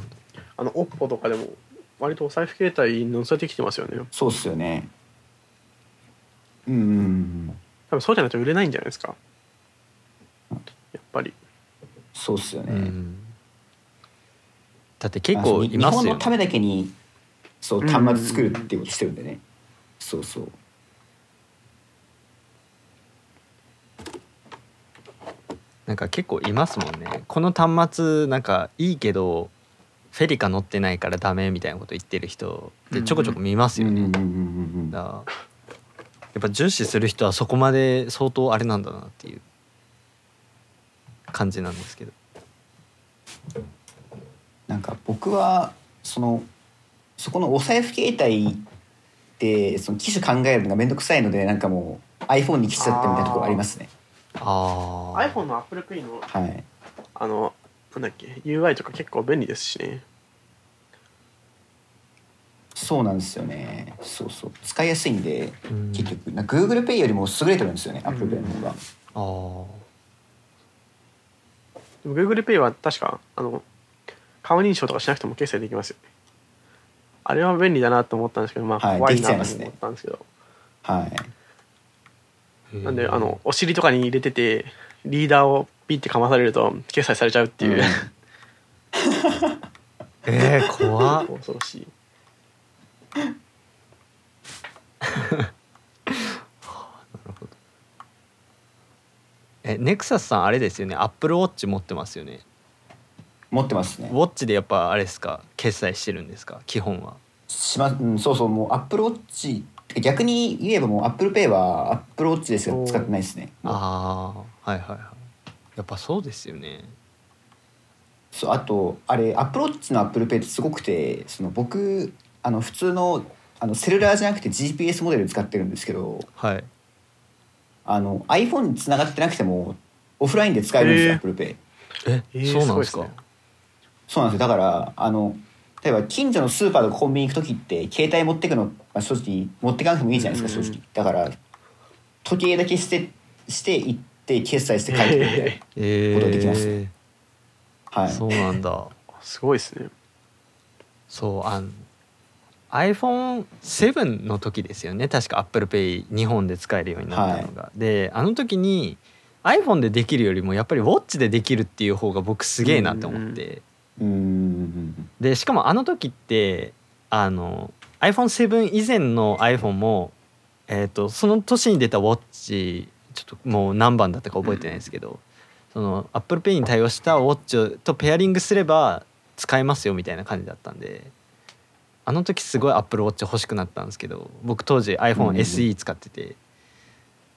あの OPPO とかでも割とお財布携帯に載せてきてますよねそうっすよね。うんうんうん。多分そうじゃないと売れないんじゃないですかやっぱりそうっすよど、うね。ん、だって結構いますよね日本のためだけにそう端末作るっていうことしてるんでね。そうそう。なんか結構いますもんねこの端末なんかいいけどフェリカ乗ってないからダメみたいなこと言ってる人ってちょこちょこ見ますよね、だからやっぱ重視する人はそこまで相当あれなんだなっていう感じなんですけど。なんか僕はそのそこのお財布携帯ってその機種考えるのがめんどくさいのでなんかもう iPhone に来ちゃってみたいなところありますね。ああ iPhone の Apple Pay のはい。あのなんだっけ UI とか結構便利ですしねそうなんですよね。そうそう。使いやすいんで、うん。結局。な GooglePay よりも優れてるんですよね ApplePay の方が、ああでも GooglePay は確かあの顔認証とかしなくても決済できますよ。ねあれは便利だなと思ったんですけどまあはい怖いなとできちゃいますね。思ったんですけど、はい。なんであのお尻とかに入れててリーダーをピッてかまされると決済されちゃうっていう、うん。*laughs* えー、怖っ。恐ろしい *laughs* えネクサスさんあれですよね。アップルウォッチ持ってますよね。持ってますね。ウォッチでやっぱあれですか？決済してるんですか？基本は。しま、うん、そうそう。もう AppleWatch 逆に言えばもう ApplePay は AppleWatch でしか使ってないですね。ああはいはいはい。やっぱそうですよね。そうあとあれ AppleWatch の ApplePay ってすごくてその僕あの普通のあのセルラーじゃなくて GPS モデル使ってるんですけどはい。あの iPhone につながってなくてもオフラインで使えるんですよ、へ ApplePay ええーそうなんですか？そうなんですよ。だからあの例えば近所のスーパーとかコンビニ行く時って携帯持ってくの、まあ、正直持ってかなくてもいいじゃないですか正直。だから時計だけしてして行って決済して帰ってくるみたいなえことできます。ー、はい。そうなんだ。すごいですね。そうあの iPhone7 の時ですよね。確か ApplePay 日本で使えるようになったのが、であの時に iPhone でできるよりもやっぱり Watch でできるっていう方が僕すげえなって。思って、でしかもあの時ってあの iPhone7 以前の iPhone も、えー、とその年に出た Watch ちょっともう何番だったか覚えてないですけど、その ApplePay に対応した Watch とペアリングすれば使えますよみたいな感じだったんであの時すごい Apple Watch 欲しくなったんですけど僕当時 iPhoneSE 使ってて。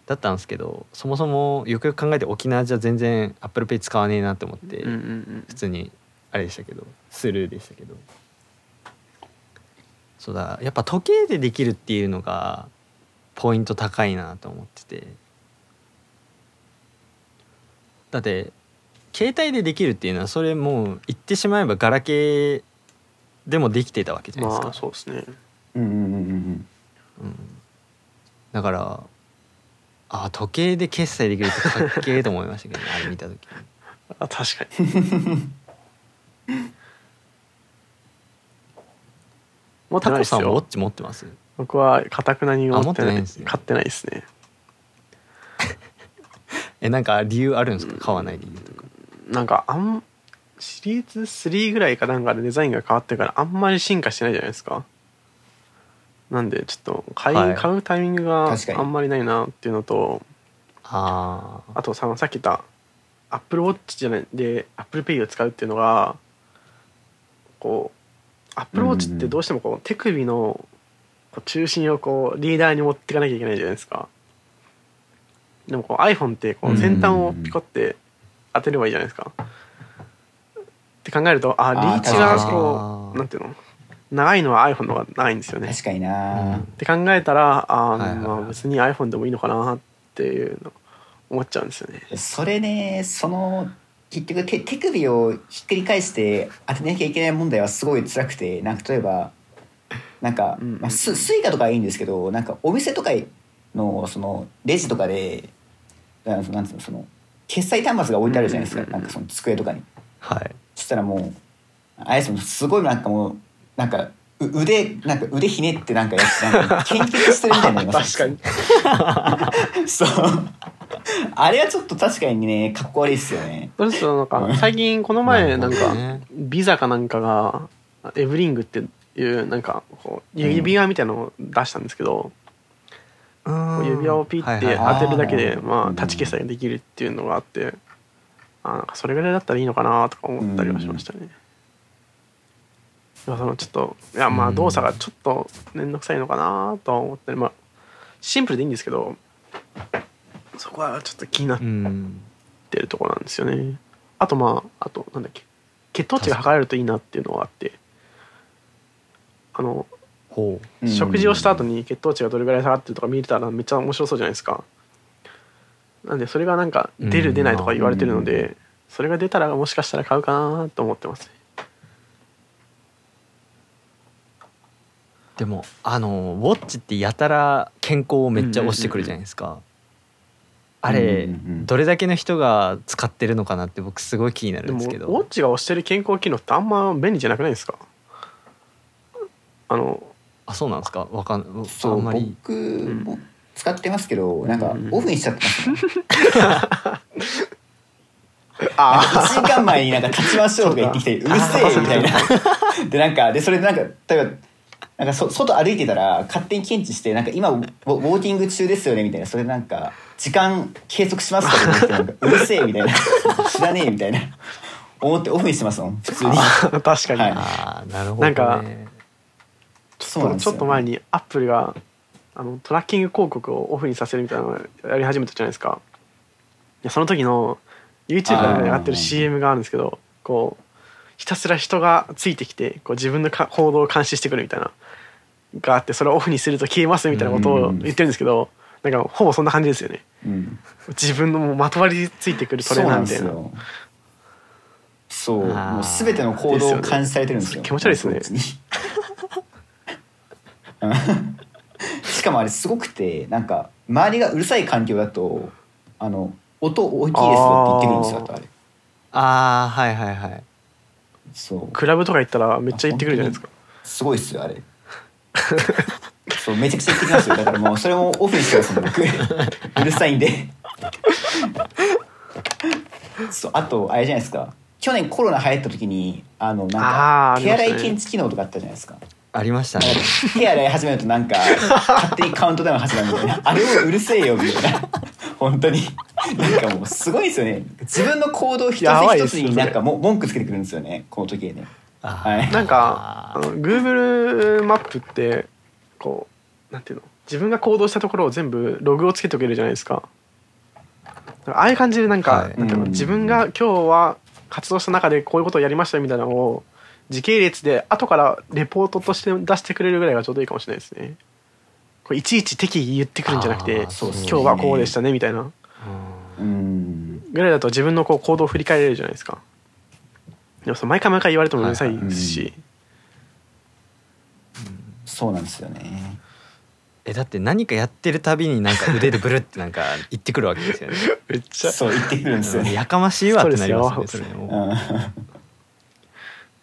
だったんですけどそもそもよくよく考えて沖縄じゃ全然 ApplePay 使わねえなって思って、普通にあれでしたけどスルーでしたけど。そうだやっぱ時計でできるっていうのがポイント高いなと思ってて。だって携帯でできるっていうのはそれもう言ってしまえばガラケーでもできてたわけじゃないですか、まあそうですね。うんうんうんうんうん、だからあ時計で決済できるってかっけえと思いましたけどね *laughs* あれ見た時に。あ確かに。*laughs* 持ってタコないですよ。さんはウォッチ持ってます？僕はかたくなに持ってあ持ってなないですね。買ってないですね。*laughs* えなんか理由あるんですか？買わない理由とか。なんかあんシリーズ3ぐらいかなんかでデザインが変わってからあんまり進化してないじゃないですか。なんでちょっと買い、はい。買うタイミングがあんまりないなっていうのとあああとささっき言ったアップルウォッチじゃないでアップルペイを使うっていうのがこうアップルウォッチってどうしてもこう手首のこう中心をこうリーダーに持っていかなきゃいけないじゃないですか。でもこう iPhone ってこう先端をピコって当てればいいじゃないですかって考えるとあリーチがこうなんていうの？長いのは iPhone の方が長いんですよね。確かにな、って考えたらあー、はいはいはい。まあ別に iPhone でもいいのかなっていうの思っちゃうんですよね。それねその結局手手首をひっくり返して当てなきゃいけない問題はすごい辛くてなんか例えばなんか、うんうんうん。まあ、ススイカとかはいいんですけどなんかお店とかのそのレジとかでなんつうのその決済端末が置いてあるじゃないですか、うんうんうん。なんかその机とかに。はいそしたらもうあれですもんすごいなんかもうなんかう腕なんか腕ひねってなんかやってなんか献血してるみたいになります確かに。*laughs* そう。あれはちょっと確かにねかっこ悪いですよね。それとなんかうん。最近この前なんかビザかなんかがエブリングっていうなんかこう指輪みたいなのを出したんですけど、こう指輪をピッてはい当てるだけではいはい。まあタッチ決済ができるっていうのがあってあなんかそれぐらいだったらいいのかなとか思ったりはしましたね。いやそのちょっといやまあうん動作がちょっと面倒くさいのかなとは思ったりまあシンプルでいいんですけどそこはちょっと気になってるところなんですよね。あとまああとなんだっけ血糖値が測れるといいなっていうのがあって。あの食事をした後に血糖値がどれぐらい下がってるとか見れたらめっちゃ面白そうじゃないですかなんでそれがなんか出うん。る出ないとか言われてるのうでそれが出たらもしかしたら買うかなと思ってますね。でもあのウォッチってやたら健康をめっちゃ押してくるじゃないですか、あれ、うんうんうん。どれだけの人が使ってるのかなって僕すごい気になでるんですけもウォッどチが押してる健康機能ってあんま便利じゃなくないですか？あのあそうなんですか？わかんそうあんまり。僕も使ってますけど、なんかうん。オフにしちゃってます、ね。*laughs* あ1時間前になんか立ちましょうとか言ってきて *laughs* うるせえみたいな。でなんかでそれでなんか例えばなんかそ外歩いてたら勝手に検知してなんか今ウォウォーキング中ですよねみたいな。それでなんか時間計測しますかとか言ってな。んかうるせえみたいな。*laughs* 知らねえみたいな。思ってオフにしてますもん普通に。あ確かに、はいあーなるほど、ね、なんかそうなんちょっと前にアップルがあのトラッキング広告をオフにさせるみたいなのをやり始めたじゃないですか。いやその時の YouTube で上がってる CM があるんですけどこうひたすら人がついてきてこう自分のか行動を監視してくるみたいながあってそれをオフにすると消えますみたいなことを言ってるんですけどなんかほぼそんな感じですよね。うん。自分のもうまとわりついてくるトレそうなーナーみたいな。そうもう全ての行動を監視されてるんですよ。気持ち悪いですね *laughs* *laughs* しかもあれすごくてなんか周りがうるさい環境だとあの音大きいですよって言ってくるんですよあれ。ああはいはいはい。そう。クラブとか行ったらめっちゃ行ってくるじゃないですか。すごいっすよあれ。*laughs* そうめちゃくちゃ言ってきますよ。だからもうそれもオフにしてますもん僕。*laughs* うるさいんで。そうあとあれじゃないですか。去年コロナ流行った時にあのなんか手洗い検知機能とかあったじゃないですかありましたね。*laughs* 手洗い始めるとなんか勝手にカウントダウン始まるみたいな。あれもうるせえよみたいな。本当に。なんかもうすごいですよね。自分の行動一つ一つになんかも文句つけてくるんですよね。この時ねあはい。なんかあの Google マップってこうなんていうの？自分が行動したところを全部ログをつけておけるじゃないですか。ああいう感じでなんか、はい。なんていうの？うん。自分が今日は活動した中でこういうことをやりましたみたいなのを時系列で後からレポートとして出してくれるぐらいがちょうどいいかもしれないですね。これいちいち適宜言ってくるんじゃなくてね。今日はこうでしたねみたいな。うん。ぐらいだと自分のこう行動を振り返れるじゃないですか。でも毎回毎回言われてもうるさいですし、そうなんですよね。えだって何かやってるたびになんか腕でブルってなんか言ってくるわけですよね。*laughs* めっちゃ。そう言ってくるんですよね。やかましいわってなりますね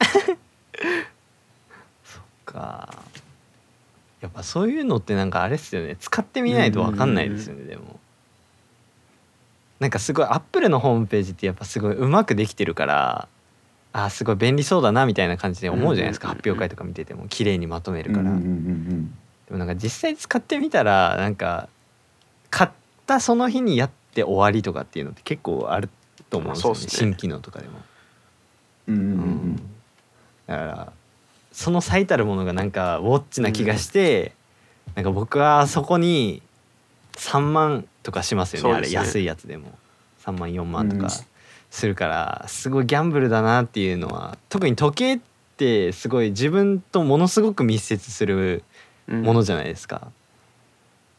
うんか。やっぱそういうのってなんかあれっすよね。使ってみないと分かんないですよねでも。なんかすごいアップルのホームページってやっぱすごいうまくできてるからあーすごい便利そうだなみたいな感じで思うじゃないですか。発表会とか見てても綺麗にまとめるから、でもなんか実際使ってみたらなんか買ったその日にやって終わりとかっていうのって結構あると思うんですよね。ね。新機能とかでも。うんうんうん。うんだからその最たるものがなんかウォッチな気がして、なんか僕はそこに3万とかしますよねあれ安いやつでも。3万4万とうん。かするからすごいギャンブルだなっていうのは特に時計ってすごい自分とものすごく密接するうん。ものじゃないですか、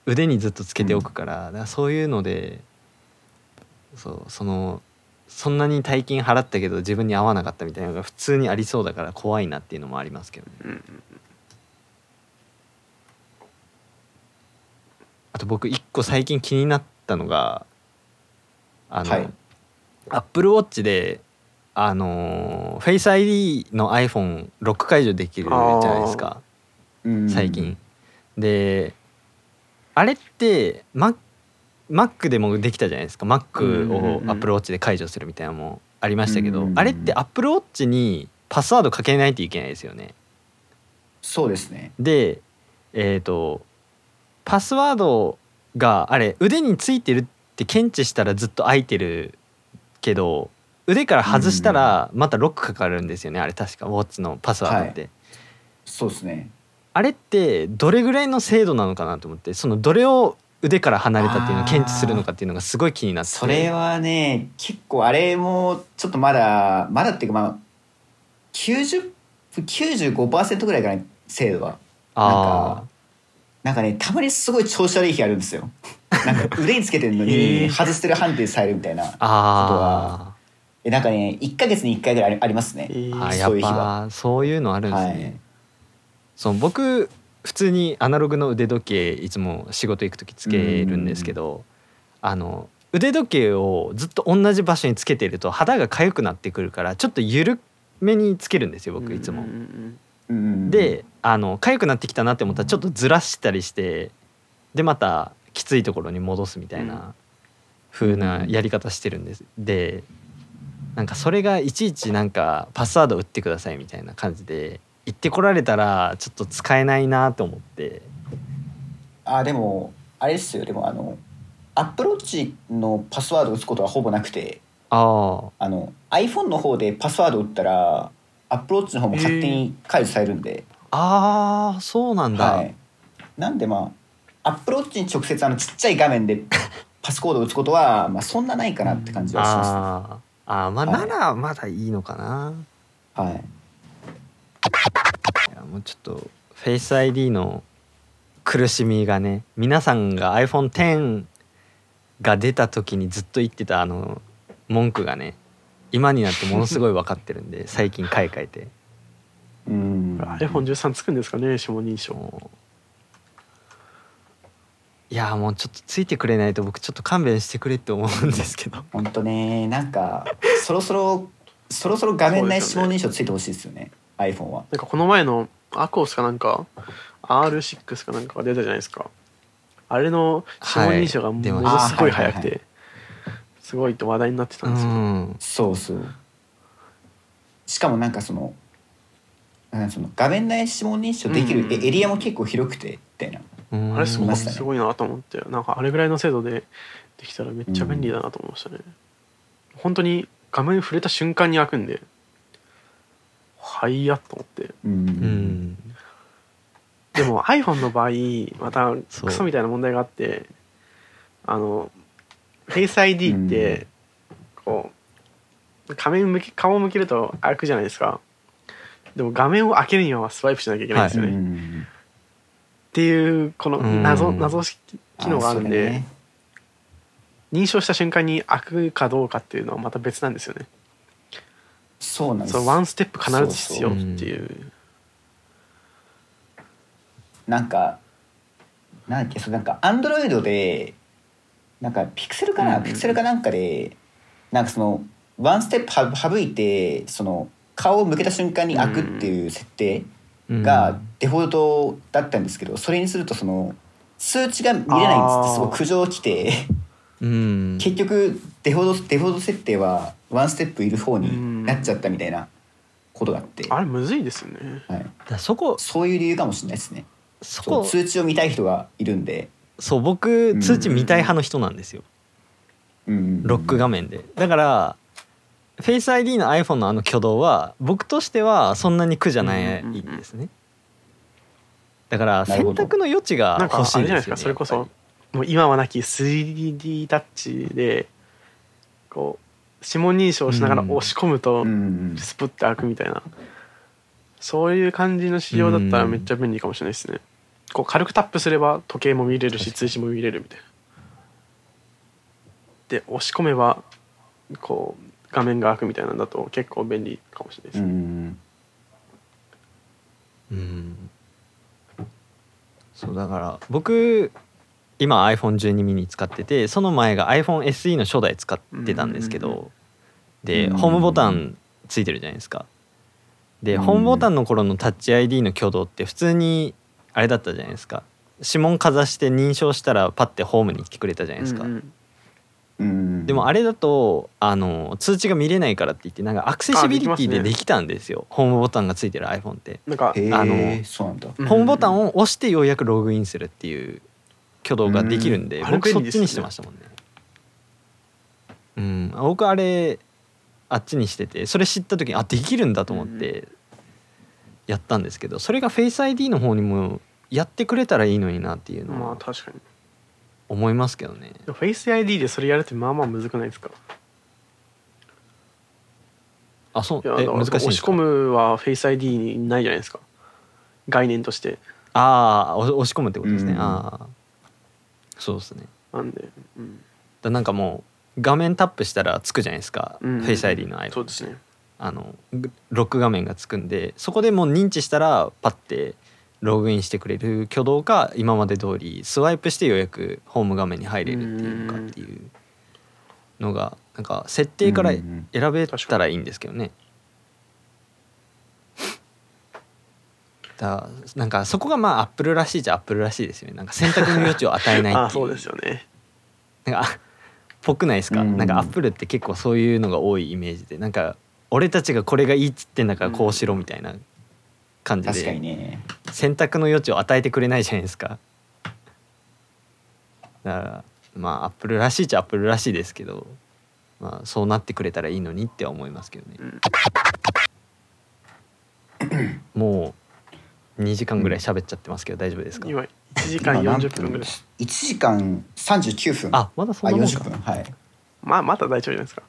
腕にずっとつけておくから,、だからそういうのでそうそのそんなに大金払ったけど自分に合わなかったみたいなのが普通にありそうだから怖いなっていうのもありますけどね。うんあと僕一個最近気になったのがあの、はい。アップルウォッチであのフェイス ID の iPhone ロック解除できるじゃないですか。うん。最近。であれってマ Mac でもできたじゃないですか。Mac をうん Apple Watch で解除するみたいなのもありましたけど、あれって Apple Watch にパスワードかけないといけないですよね。そうですね。でえっ、とパスワードがあれ腕についてるって検知したらずっと開いてるけど腕から外したらまたロックかかるんですよね。あれ確かウォッチのパスワードって。そうですね。あれってどれぐらいの精度なのかなと思って。そのどれを腕から離れたっていうのを検知するのかっていうのがすごい気になって。それはね結構あれもちょっとまだまだっていうかまあ90 95%ぐらいかな精度は。あなんかねたまにすごい調子悪い日あるんですよ。*laughs* なんか腕につけてるのへにー。外してる判定されるみたいなーあえなんかね1か月に1回ぐらいありますね。そういう日は。ぱそういうのあるんですね、はい。そう僕普通にアナログの腕時計いつも仕事行く時つけるんですけどあの腕時計をずっと同じ場所につけてると肌が痒くなってくるからちょっと緩めにつけるんですよ僕いつも。であの痒くなってきたなって思ったらちょっとずらしたりしてでまたきついところに戻すみたいな風なやり方してるんです。でなんかそれがいちいちなんかパスワード打ってくださいみたいな感じで言ってこられたらちょっと使えないなと思って。あでもあれですよ。でもあのアップローチのパスワードを打つことはほぼなくて。ああ。あの iPhone の方でパスワードを打ったらアップローチの方も勝手に解除されるんで、あーそうなんだ、はい、なんでまあアップローチに直接あのちっちゃい画面で *laughs* パスコードを打つことは、まあ、そんなないかなって感じはします、あー。あーまあはい。ならまだいいのかな、はい、もうちょっとフェイス ID の苦しみがね皆さんが iPhone10 が出た時にずっと言ってたあの文句がね今になってものすごい分かってるんで *laughs* 最近買い替えて。うん、iPhone13 つくんですかね指紋認証いやもうちょっとついてくれないと僕ちょっと勘弁してくれって思うんですけど。本当ねなんかそろそろそろそろ画面内指紋認証ついてほしいですよね iPhone は。なんかこの前のアコースかなんか？R6 かなんかが出たじゃないですか。あれの指紋認証がものすごい早くあはいはいはてすごいって話題になってたうんですよ、ん。そうそう。しかもなんかそのなんかその画面内指紋認証できるうん。エエリアも結構広くてみたいな。うん。あれすごすごいなと思って。なんかあれぐらいの精度でできたらめっちゃ便利だなと思いましたね、本当に画面触れた瞬間に開くんではいやと思ってでも iPhone の場合またクソみたいな問題があってあの Face ID ってこう画面向け顔を向けると開くじゃないですかでも画面を開けるにはスワイプしなきゃいけないんですよね、うっていうこの謎うん謎機能があるんで、ね認証した瞬間に開くかどうかっていうのはまた別なんですよねそうなんです。そのワンステップ必ず必要っていう。なんかなんだっけそうなんかアンドロイドでなんかピクセルかな、うんピクセルかなんかでなんかそのワンステップは省いてその顔を向けた瞬間に開くっていう設定がデフォルトだったんですけどそれにするとその数値が見れないんですってすごい苦情来てうん。結局デフォルトデフォルト設定はワンステップいる方になっちゃったみたいなことがあって、あれむずいですよね。はい、だそこそういう理由かもしれないですね。そこ通知を見たい人がいるんで、そう僕ん通知見たい派の人なんですよ。うん。ロック画面で。だからフェイス ID の iPhone のあの挙動は僕としてはそんなに苦じゃないんですね。だから選択の余地がなんかあ欲しいれじゃないですんですよねか。それこそもう今はなき 3D タッチでこう指紋認証しながら押し込むとうんスプッて開くみたいな。そういう感じの仕様だったらめっちゃ便利かもしれないですね。こう軽くタップすれば時計も見れるし通知も見れるみたいな。で押し込めばこう画面が開くみたいなんだと結構便利かもしれないです、うんりうん。そうだから僕今 iPhone12 ミニ使っててその前が iPhone SE の初代使ってたんですけどでうん。ホームボタンついてるじゃないですか。でうん。ホームボタンの頃のタッチ ID の挙動って普通にあれだったじゃないですか。指紋かざして認証したらパッてホームに来てくれたじゃないですか、うん。うん。うんでもあれだとあの通知が見れないからって言ってなんかアクセシビリティあででできたんですよ。ホームボタンがついてる iPhone って、なんかあのそうなんだ。うん。ホームボタンを押してようやくログインするっていう挙動ができるんで、うん僕そっちにしてましたもんねうん僕あれあっちにしててそれ知った時にあできるんだと思ってやったんですけどそれが Face ID の方にもやってくれたらいいのになっていうのまあは確かに思いますけどねでも Face ID でそれやるってまあまあむずくないですかあそうえ難しい押し込むは Face ID にないじゃないですか概念としてああ押し込むってことですね、うんああそうですね。なんで、うん、だなんかもう画面タップしたらつくじゃないですか、うん。フェイス ID の iPhone そうですね。あのグロック画面がつくんでそこでもう認知したらパッてログインしてくれる挙動か今まで通りスワイプしてようやくホーム画面に入れるっていうかっていうのがなんか設定から選べたらいいんですけどね。だなんかそこがまあアップルらしいじゃアップルらしいですよね。なんか選択の余地を与えないっていう。*laughs* あそうですよね。なんかぽくないですか、うん。なんかアップルって結構そういうのが多いイメージで。なんか俺たちがこれがいいっつってんだからこうしろみたいな感じ確かにでね。選択の余地を与えてくれないじゃないですか。だからまあアップルらしいっちゃアップルらしいですけどまあそうなってくれたらいいのにって思いますけどね、もう2時間ぐらい喋っちゃってますけど大丈夫ですか、今1時間今何40分ぐらい。1時間39分。あまだそんあなもんか。40分。はい。まあまだ大丈夫じゃないですか。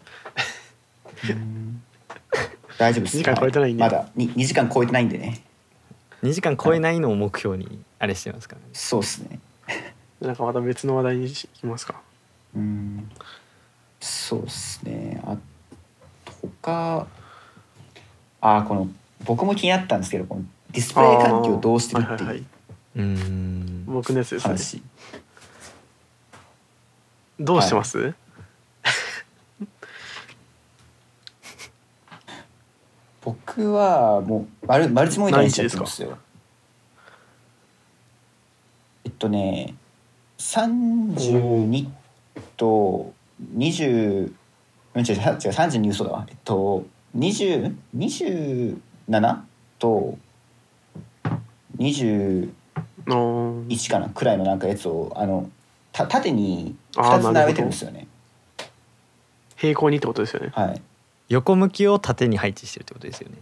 大丈夫です。2時間超えてないんで。まだ。2, 2時間超えてないんでね。2時間超えないのを目標にあれしてますからね。そうっすね。なんかまた別の話題にしきますか？うん。そうですね。あ他あこの僕も気になったんですけどこのディスプレイ環境をどうしてるっていう。はいはいはい。うーん。僕のやつですね。話、どうしてます、*laughs* 僕はもうマルマルチモニターにしちゃってますよ。えっとね32と20うん違う違う違う32嘘だわ。えっと2027と21のかなくらいのなんかやつをあのた縦に2あーつ並べてるんですよね。平行にってことですよね。はい。横向きを縦に配置してるってことですよね。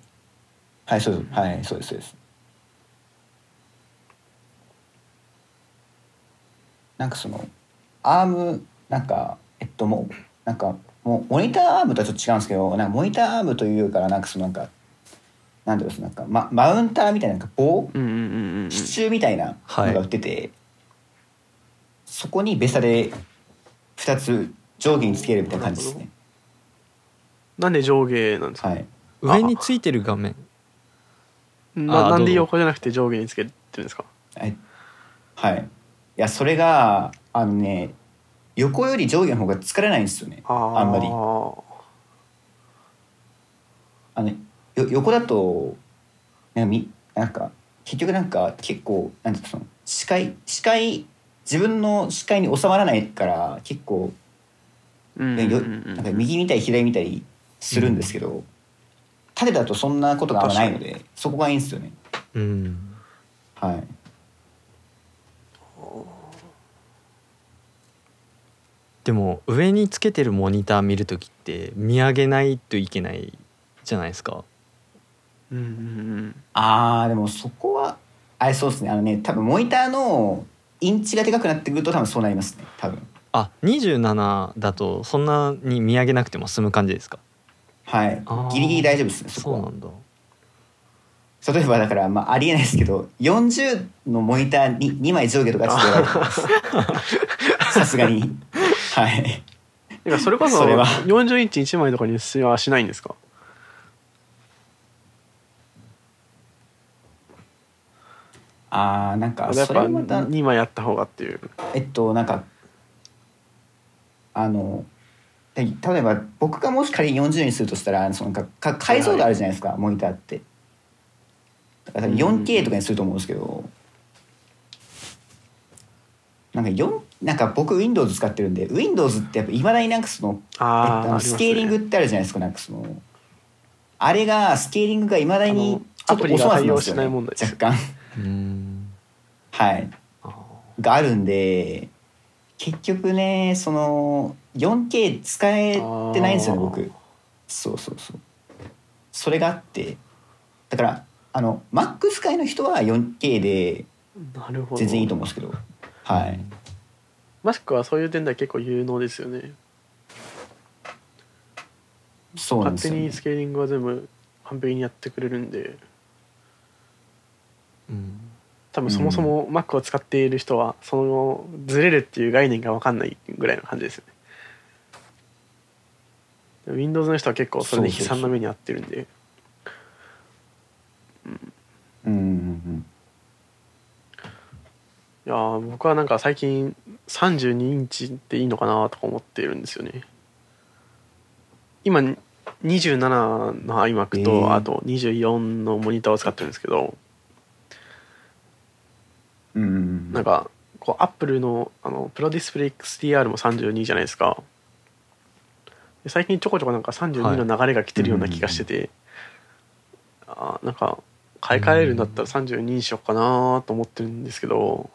はいそうです。はいそうですそうです。なんかそのアームなんかえっともうなんかもうモニターアームとはちょっと違うんですけどなんかモニターアームというからなんかそのなんかなんだろうなんか、ま、マウンターみたいななんか棒？うんうんうんうん支柱みたいなのが売ってて、そこにベサで2つ上下につけるみたいな感じですね。なんで上下なんですか、はい。上についてる画面。ななんで横じゃなくて上下につけてるんですか？はい、はい、いやそれがあのね横より上下の方が疲れないんですよね。あんまり。あのよ横だとなんかみなんか結局なんか結構なんていうかその視界視界自分の視界に収まらないから結構うんうんようんうん。なんか右見たり左見たりするんですけど、縦だとそんなことがあんまないのでそこがいいんですよね。うん。はい。でも上につけてるモニター見る時って見上げないといけないじゃないですかうんうんうん。あーでもそこはあれそうですね。あのね多分モニターのインチがでかくなってくると多分そうなりますね。多分。あ27だとそんなに見上げなくても済む感じですか？はい。あー。ギリギリ大丈夫ですねそこは。そうなんだ。例えばだから、まあ、ありえないですけど40のモニターに2枚上下とかちょっとやばいと思います。*laughs* さすがに。はい。なんかそれこそそれは。40インチ1枚とかにしはしないんですか？あーなんかそれまた2枚あった方がっていう。えっとなんかあので例えば僕がもし仮に40にするとしたらそのかか解像度あるじゃないですか、モニターって。だから多分 4K とかにすると思うんですけど、なんか4なんか僕 Windows 使ってるんで Windows ってやっぱいまだになんかそのえっとスケーリングってあるじゃないですかなんかその。あれがスケーリングがいまだにちょっと遅まってますよね若干うんはい。あがあるんで結局ねその 4K 使えてないんですよね僕。そうそうそう。それがあって。だからあの Mac 使いの人は 4K で全然いいと思うんですけど。はい。マスクはそういう点では結構有能ですよね。そうなんですよ、ね。勝手に、スケーリングは全部完璧にやってくれるんで。うん多分そもそも Mac を使っている人はそのずれるっていう概念が分かんないぐらいの感じですよね。Windows の人は結構それで悲惨な目に遭ってるんで。うん。うん。うん。いやー僕はなんか最近32インチっていいのかなとか思っているんですよね。今27の iMac と、えー。あと24のモニターを使ってるんですけどうんなんかこうアップルのあのプロディスプレイ XDR も32じゃないですか。で最近ちょこちょこなんか32の流れが来てるような気がしてて、あーなんか買い替えるんだったら32にしようかなと思ってるんですけど。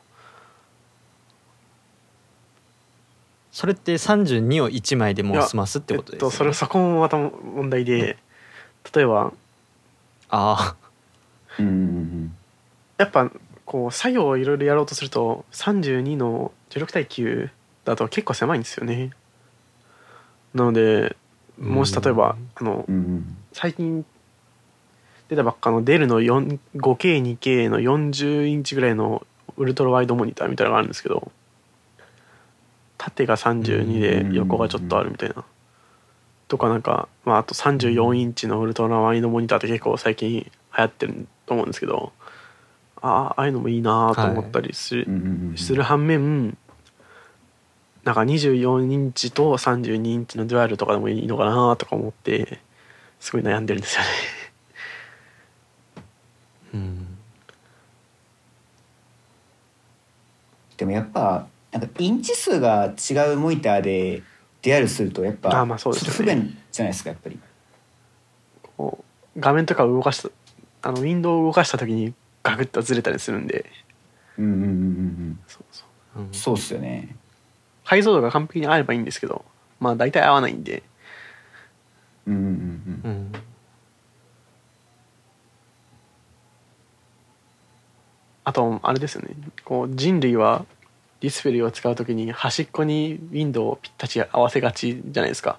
それって32を1枚でもう済ますってことですよ、ね。えっと、それそこもまた問題で例えばあうんうんうんやっぱこう作業をいろいろやろうとすると32の16対9だと結構狭いんですよね。なのでもし例えばあの最近出たばっかのデルの 5K2K の40インチぐらいのウルトラワイドモニターみたいなのがあるんですけど縦が32で横がちょっとあるみたいな。とかなんか、まあ、あと34インチのウルトラワイドモニターって結構最近流行ってると思うんですけどああああいうのもいいなと思ったりする,、反面なんか24インチと32インチのデュアルとかでもいいのかなとか思ってすごい悩んでるんですよね。うん。でもやっぱなんかインチ数が違うモニターで出会るするとやっぱあまあそうです不便じゃないですかやっぱり。こう画面とかを動かしたあのウィンドウを動かした時にガクッとずれたりするんで。うんうんうんうんそうそう。うん。うんそうっすよね。解像度が完璧に合えばいいんですけどまあ大体合わないんで。うんうんうんうん。うん。あとあれですよね。こう人類はディスプレイを使う時に端っこにウィンドウをぴったし合わせがちじゃないですか。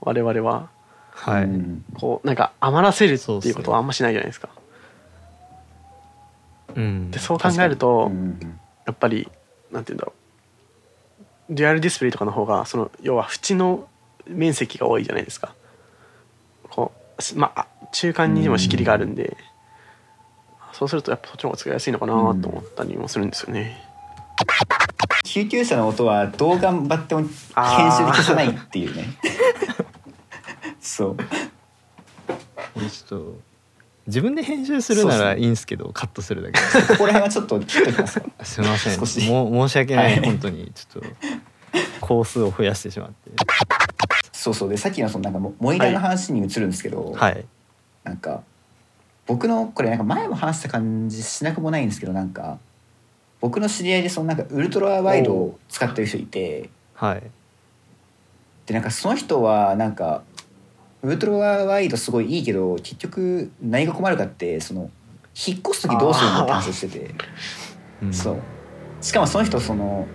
我々は。はい、うん。こうなんか余らせるっていうことはあんましないじゃないですか。うんでそう考えると、やっぱりなんて言うんだろう。デュアルディスプレイとかの方がその要は縁の面積が多いじゃないですか。こうすまあ中間にも仕切りがあるんで、そうするとやっぱそっちの方が使いやすいのかなと思ったりもするんですよね、救急車の音はどう頑張っても編あー集で消せないっていうね。*laughs* そう。*laughs* ちょっと自分で編集するならいいんですけどカットするだけ。ここら辺はちょっと切っときますかすいません。もう申し訳ない、はい。本当に。ちょっと工数を増やしてしまって。そうそう。でさっきのそのなんかモモニターの話に移るんですけど、はい。なんか僕のこれなんか前も話した感じしなくもないんですけどなんか僕の知り合いでそのなんかウルトラワイドを使ってる人いてはい。でなんかその人はなんかウルトラワイドすごいいいけど結局何が困るかってその引っ越す時どうするのって話をしてて。うん。そう。しかもその人その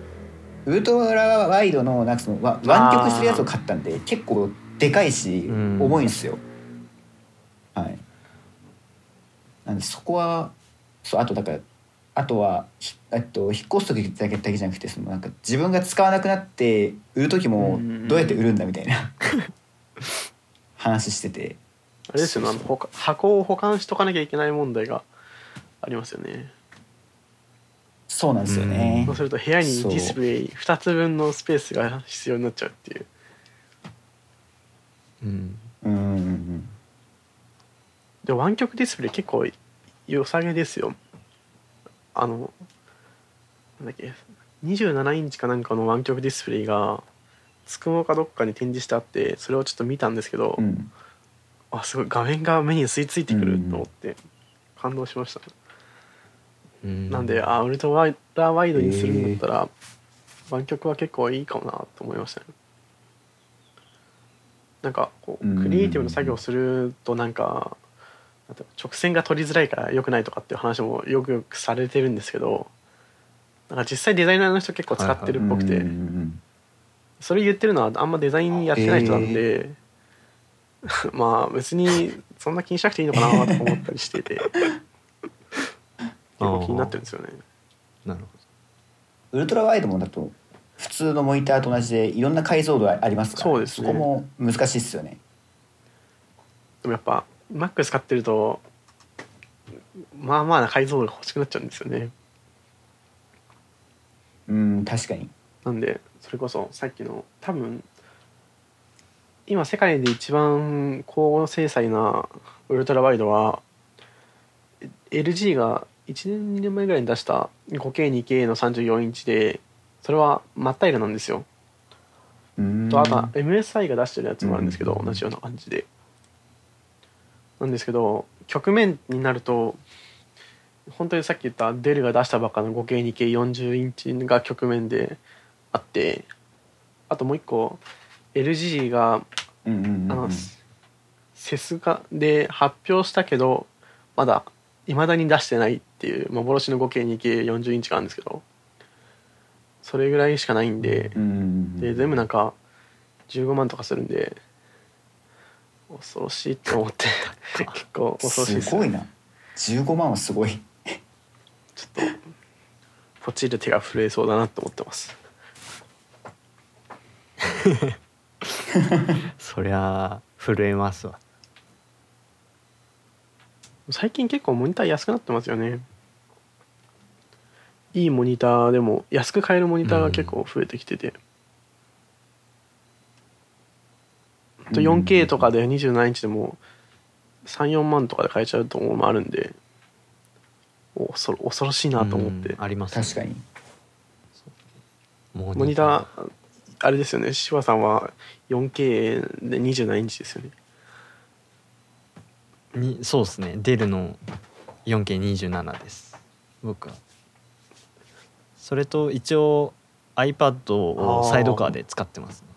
ウルトラワイドのなんかそのわ湾曲してるやつを買ったんで結構でかいしうん。重いんですよ、はい。なんでそこはそうあとだからあとはひえっと引っ越す時だけだけじゃなくてそのなんか自分が使わなくなって売る時もうん。どうやって売るんだみたいな *laughs* 話してて。あれですよね。箱を保管しとかなきゃいけない問題がありますよね。そうなんですよね。そうすると部屋にディスプレイ2つ分のスペースが必要になっちゃうっていう。うん。うんうんうん。で湾曲ディスプレイ結構良さげですよ。あのなんだっけ27インチかなんかの湾曲ディスプレイがつくもかどっかに展示してあってそれをちょっと見たんですけど、うん。あすごい画面が目に吸い付いてくると思って感動しました、うん。なんであウルトラワイドにするんだったら湾曲は結構いいかもなと思いましたね。なんかこううん。クリエイティブな作業をするとなんか直線が取りづらいから良くないとかっていう話もよくよくされてるんですけどなんか実際デザイナーの人結構使ってるっぽくて、うんうんうんそれ言ってるのはあんまデザインやってない人なんで、*laughs* まあ別にそんな気にしなくていいのかなと思ったりしてて。結構気になってるんですよね。なるほウルトラワイドもだと普通のモニターと同じでいろんな解像度ありますからそうですね。そこも難しいっすよね。でもやっぱ Mac 使ってるとまあまあな解像度が欲しくなっちゃうんですよね。うん確かになんでそれこそさっきの多分今世界で一番高精細なウルトラワイドは LG が1年2年前ぐらいに出した 5K2K の34インチでそれは真っ平らなんですよ。うんとあとは MSI が出してるやつもあるんですけど、うん同じような感じで。なんですけど局面になると本当にさっき言ったデルが出したばっかの 5K2K40 インチが局面であってあともう一個 LG がうんうんうんあの、うんセスがで発表したけどまだいまだに出してないっていう幻の 5K2K40 インチがあるんですけどそれぐらいしかないんで、うんうんうんで全部なんか15万とかするんで恐ろしいって思って *laughs* 結構恐ろしいです。すごいな。15万はすごい。ちょっとポチる手が震えそうだなと思ってます *laughs* そりゃ震えますわ。最近結構モニター安くなってますよね。いいモニターでも安く買えるモニターが結構増えてきてて、あと 4K とかで27インチでも34万とかで買えちゃうところもあるんで。お恐ろ恐ろしいなと思って。うんありますね。確かに。モモニターあれですよね。柴さんは 4K で27インチですよね。にそうですね。デルの 4K27 です。僕は。それと一応 iPad をサイドカーで使ってますね。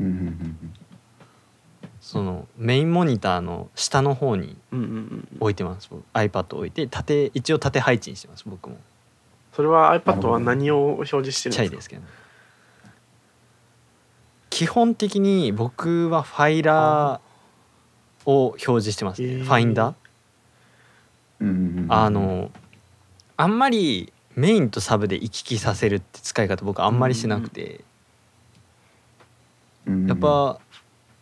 うんうんうんうん。そのメインモニターの下の方にうんうんうん置いてます。僕 iPad を置いて縦一応縦配置にしてます。僕もそれは iPad は何を表示してるんですか？ですけど基本的に僕はファイラーを表示してますね、へー。ファインダー。あのあんまりメインとサブで行き来させるって使い方僕あんまりしなくて、やっぱ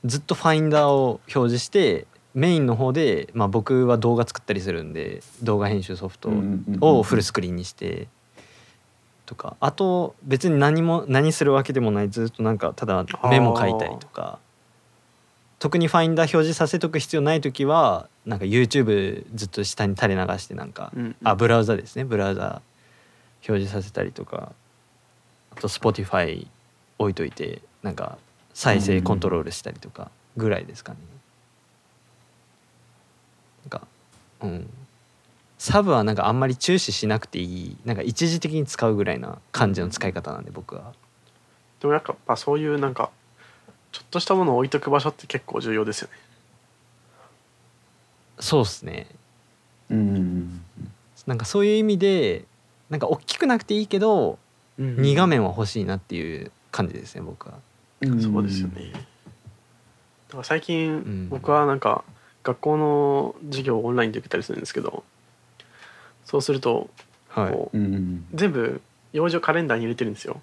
ずっとファインダーを表示してメインの方で、まあ、僕は動画作ったりするんで動画編集ソフトをフルスクリーンにしてとかあと別に何も何するわけでもないずっとなんかただメモ書いたりとか特にファインダー表示させとく必要ない時はなんか YouTube ずっと下に垂れ流してなんかうんうん。あブラウザですね。ブラウザ表示させたりとかあと Spotify 置いといてなんか再生コントロールしたりとかぐらいですかね。なんかうんサブはなんかあんまり注視しなくていいなんか一時的に使うぐらいな感じの使い方なんで僕は。でもやっぱそういうなんかちょっとしたものを置いとく場所って結構重要ですよね。そうっすね。うんうんうんなんかそういう意味でなんか大きくなくていいけど2画面は欲しいなっていう感じですね僕は。うんそうですよね。だから最近、ん。僕はなんか学校の授業をオンラインで受けたりするんですけどそうするとはい。こううんうん全部用事をカレンダーに入れてるんですよ。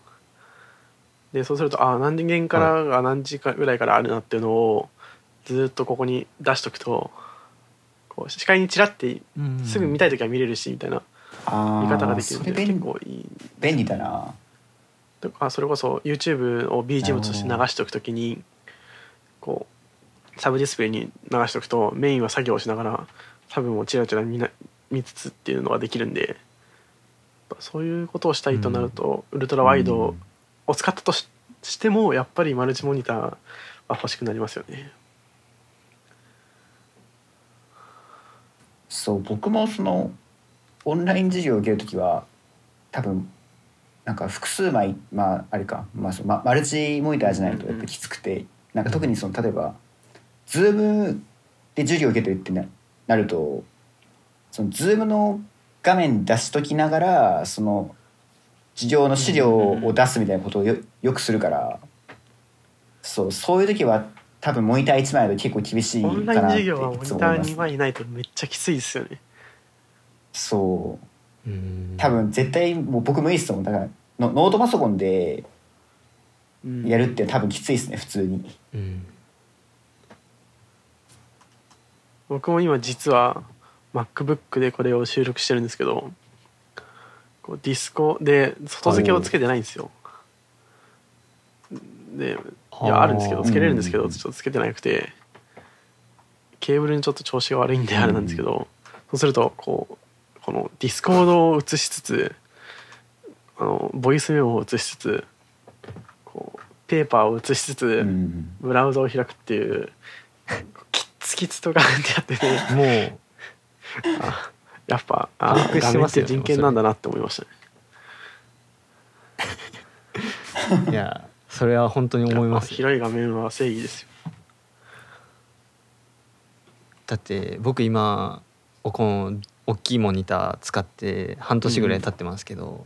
でそうするとあ何時からが何時かぐらいからあるなっていうのをずっとここに出しとくとこう視界にちらってすぐ見たい時は見れるしみたいなあ見方があできるんでそれ便結構いい便利だな。とかそれこそ YouTube を BGM として流しておくときにこうサブディスプレイに流しておくとメインは作業をしながらサブもチラチラ見な見つつっていうのができるんでそういうことをしたいとなると、ウルトラワイドを使ったとししてもやっぱりマルチモニターは欲しくなりますよね。そう僕もそのオンライン授業を受ける時は多分なんか複数枚まああれか、まあ、そのまマルチモニターじゃないとやっぱきつくて、なんか特にその例えば Zoom で授業を受けてるってななるとその Zoom の画面出しときながらその授業の資料を出すみたいなことをよよくするから。そうそういう時は多分モニター1枚だと結構厳しいオかンライン授なってい業はモニターつも思います2枚ないとめっちゃきついですよね。そう。うん。多分絶対もう僕無理っすもん。だからノノートパソコンでうん。やるって多分きついですね普通に。うん。僕僕も今実は MacBook でこれを収録してるんですけどこうディスコで外付けをつけてないんですよ。でいやあ。るんですけどつけれるんですけどちょっとつけてなくてケーブルにちょっと調子が悪いんであれなんですけどそうするとこうこの Discord を映しつつあのボイスメモを映しつつこうペーパーを映しつつ、うん。ブラウザを開くっていうキッツキツとかってやっててもうやっぱあ画面ってますよねて人権なんだなって思いましたねいやそれは本当に思います広い画面は正義ですよ。だって僕今おこの大きいモニター使って半年ぐらい経ってますけど、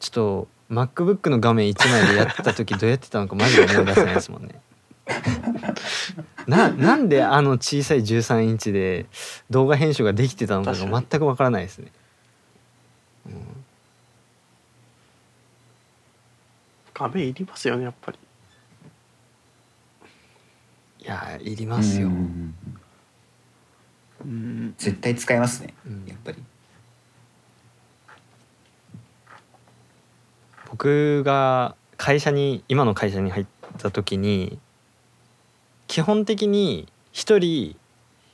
ちょっと MacBook の画面1枚でやってた時どうやってたのかマジで思い出せないですもんね。ななんであの小さい13インチで動画編集ができてたのかが全くわからないですね。画面いりますよねやっぱり。いやいりますよ。うん。うん。絶対使えますねうん。やっぱり。僕が会社に今の会社に入った時に基本的に1人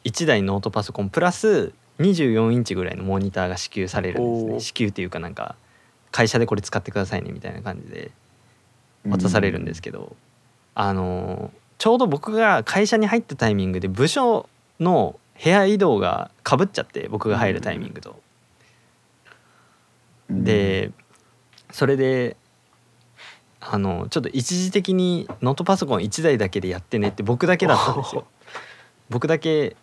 1台ノートパソコンプラス24インチぐらいのモニターが支給されるんですね。支給っていうかなんか会社でこれ使ってくださいねみたいな感じで渡されるんですけど、あのちょうど僕が会社に入ったタイミングで部署の部屋移動がかぶっちゃって僕が入るタイミングと。うん。でそれであのちょっと一時的にノートパソコン1台だけでやってねって僕だけだったんですよ。*laughs* 僕だけ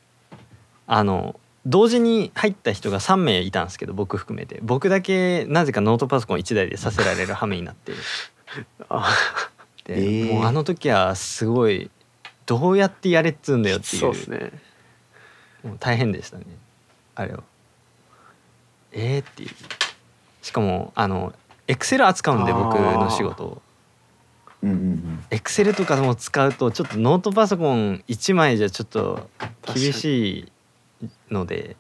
あの同時に入った人が3名いたんですけど僕含めて。僕だけなぜかノートパソコン1台でさせられる羽目になって。*laughs* あで、えー。もうあの時はすごいどうやってやれっつうんだよっていう。そうですね。もう大変でしたね。あれは。えー、っていう。しかもあのエクセル扱うんで僕の仕事エクセルとかも使うとちょっとノートパソコン1枚じゃちょっと厳しいので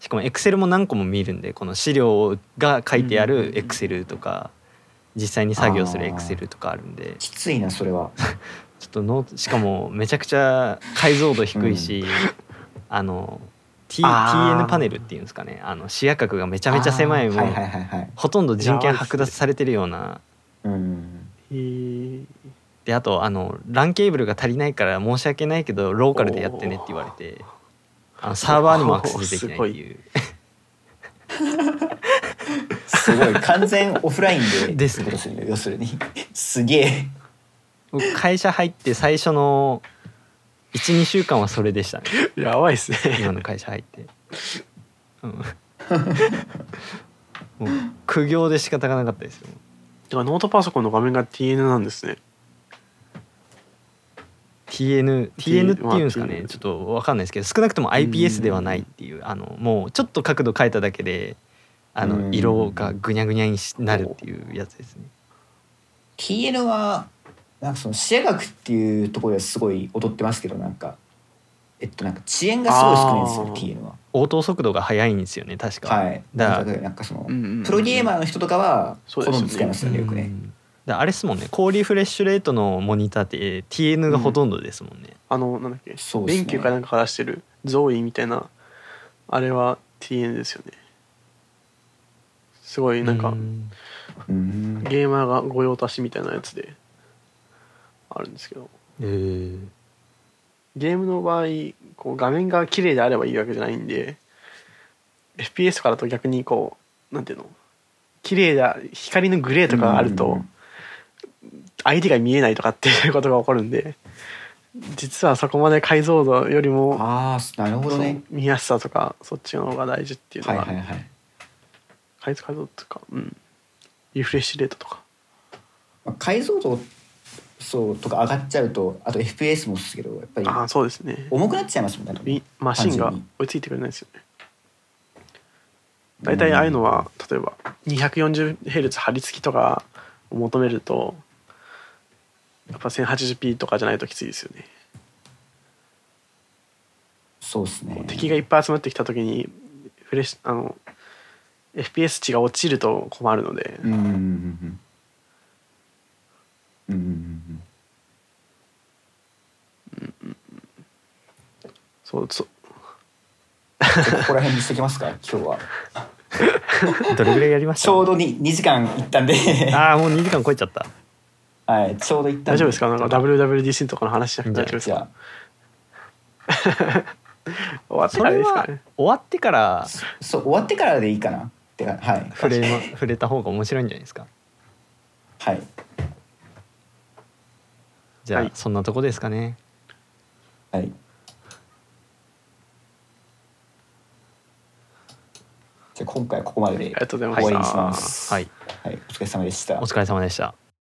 しかもエクセルも何個も見るんでこの資料が書いてあうんうんうん。るエクセルとか実際に作業するエクセルとかあるんで。きついなそれは。*laughs* ちょっとノートしかもめちゃくちゃ解像度低いし、*laughs* あの T TN パネルっていうんですかね。あの視野角がめちゃめちゃ狭いもう、はいはいほとんど人権剥奪されてるようなうんえーであとあの LAN ケーブルが足りないから申し訳ないけどローカルでやってねって言われてあのサーバーにもアクセスできないっていう。すごい。完全オフラインでですね。ってことするよ要するに。すげえ。僕会社入って最初の12週間はそれでしたね。やばいっすね。今の会社入って、うん、もう苦行で仕方がなかったですよだからノートパソコンの画面が TN なんですね。TN, T TN っていうんですかね。まあ TN ちょっと分かんないですけど少なくとも IPS ではないっていうあのもうちょっと角度変えただけであうんの色がぐにゃぐにゃになるっていうやつですね。TN はなんかその視野学っていうところではすごい劣ってますけどなんかえっとなんか遅延がすごい少ないんですよあー。TN は。応答速度が速いんですよね確か。はい。だから。なんかそのうんうんうんプロゲーマーの人とかは好そうですよね。んで使いますよねよくね。うんだからあれですもんね高リフレッシュレートのモニターってえー TN がほとんどですもんね、あのなんだっけ？そうですね。電球かなんかから出してるゾーイみたいなあれは TN ですよね。すごいなんかうん。うん。ゲーマーが御用達みたいなやつであるんですけど。えーゲームの場合こう画面が綺麗であればいいわけじゃないんで FPS とかだと逆にこうなんていうの綺麗な光のグレーとかがあるとうん相手が見えないとかっていうことが起こるんで実はそこまで解像度よりもああなるほどね。見やすさとかそっちの方が大事っていうのが、はいはいはい。解像度とか、うん、リフレッシュレートとか。まあ解像度そうとか上がっちゃうとあと FPS もですけどやっぱりああそうですね。重くなっちゃいますもんねみマシンが追いついてくれないですよね。大体ああいうのは例えば 240Hz 張り付きとかを求めるとやっぱ 1080p とかじゃないときついですよね。そうですね。敵がいっぱい集まってきた時にフレッシュあの FPS 値が落ちると困るので、うんうんうんうんうんうんうん。そうそう。*laughs* ここら辺にしときますか今日は。*laughs* どれぐらいやりました？ちょうどに2時間いったんで。*laughs* ああもう2時間超えちゃった。はいちょうどいったん大丈夫ですか？なんか WWDC とかの話しなくて大丈夫ですか？あ終わってからそれはですかね。終わってから。そう終わってからでいいかなってかはい。触れ,、ま、触れた方が面白いんじゃないですか？はいじゃあ、はい。そんなとこですかね。はい。じゃあ今回はここまででありがとうございま終わりにします。はい。はい。お疲れ様でした。お疲れ様でした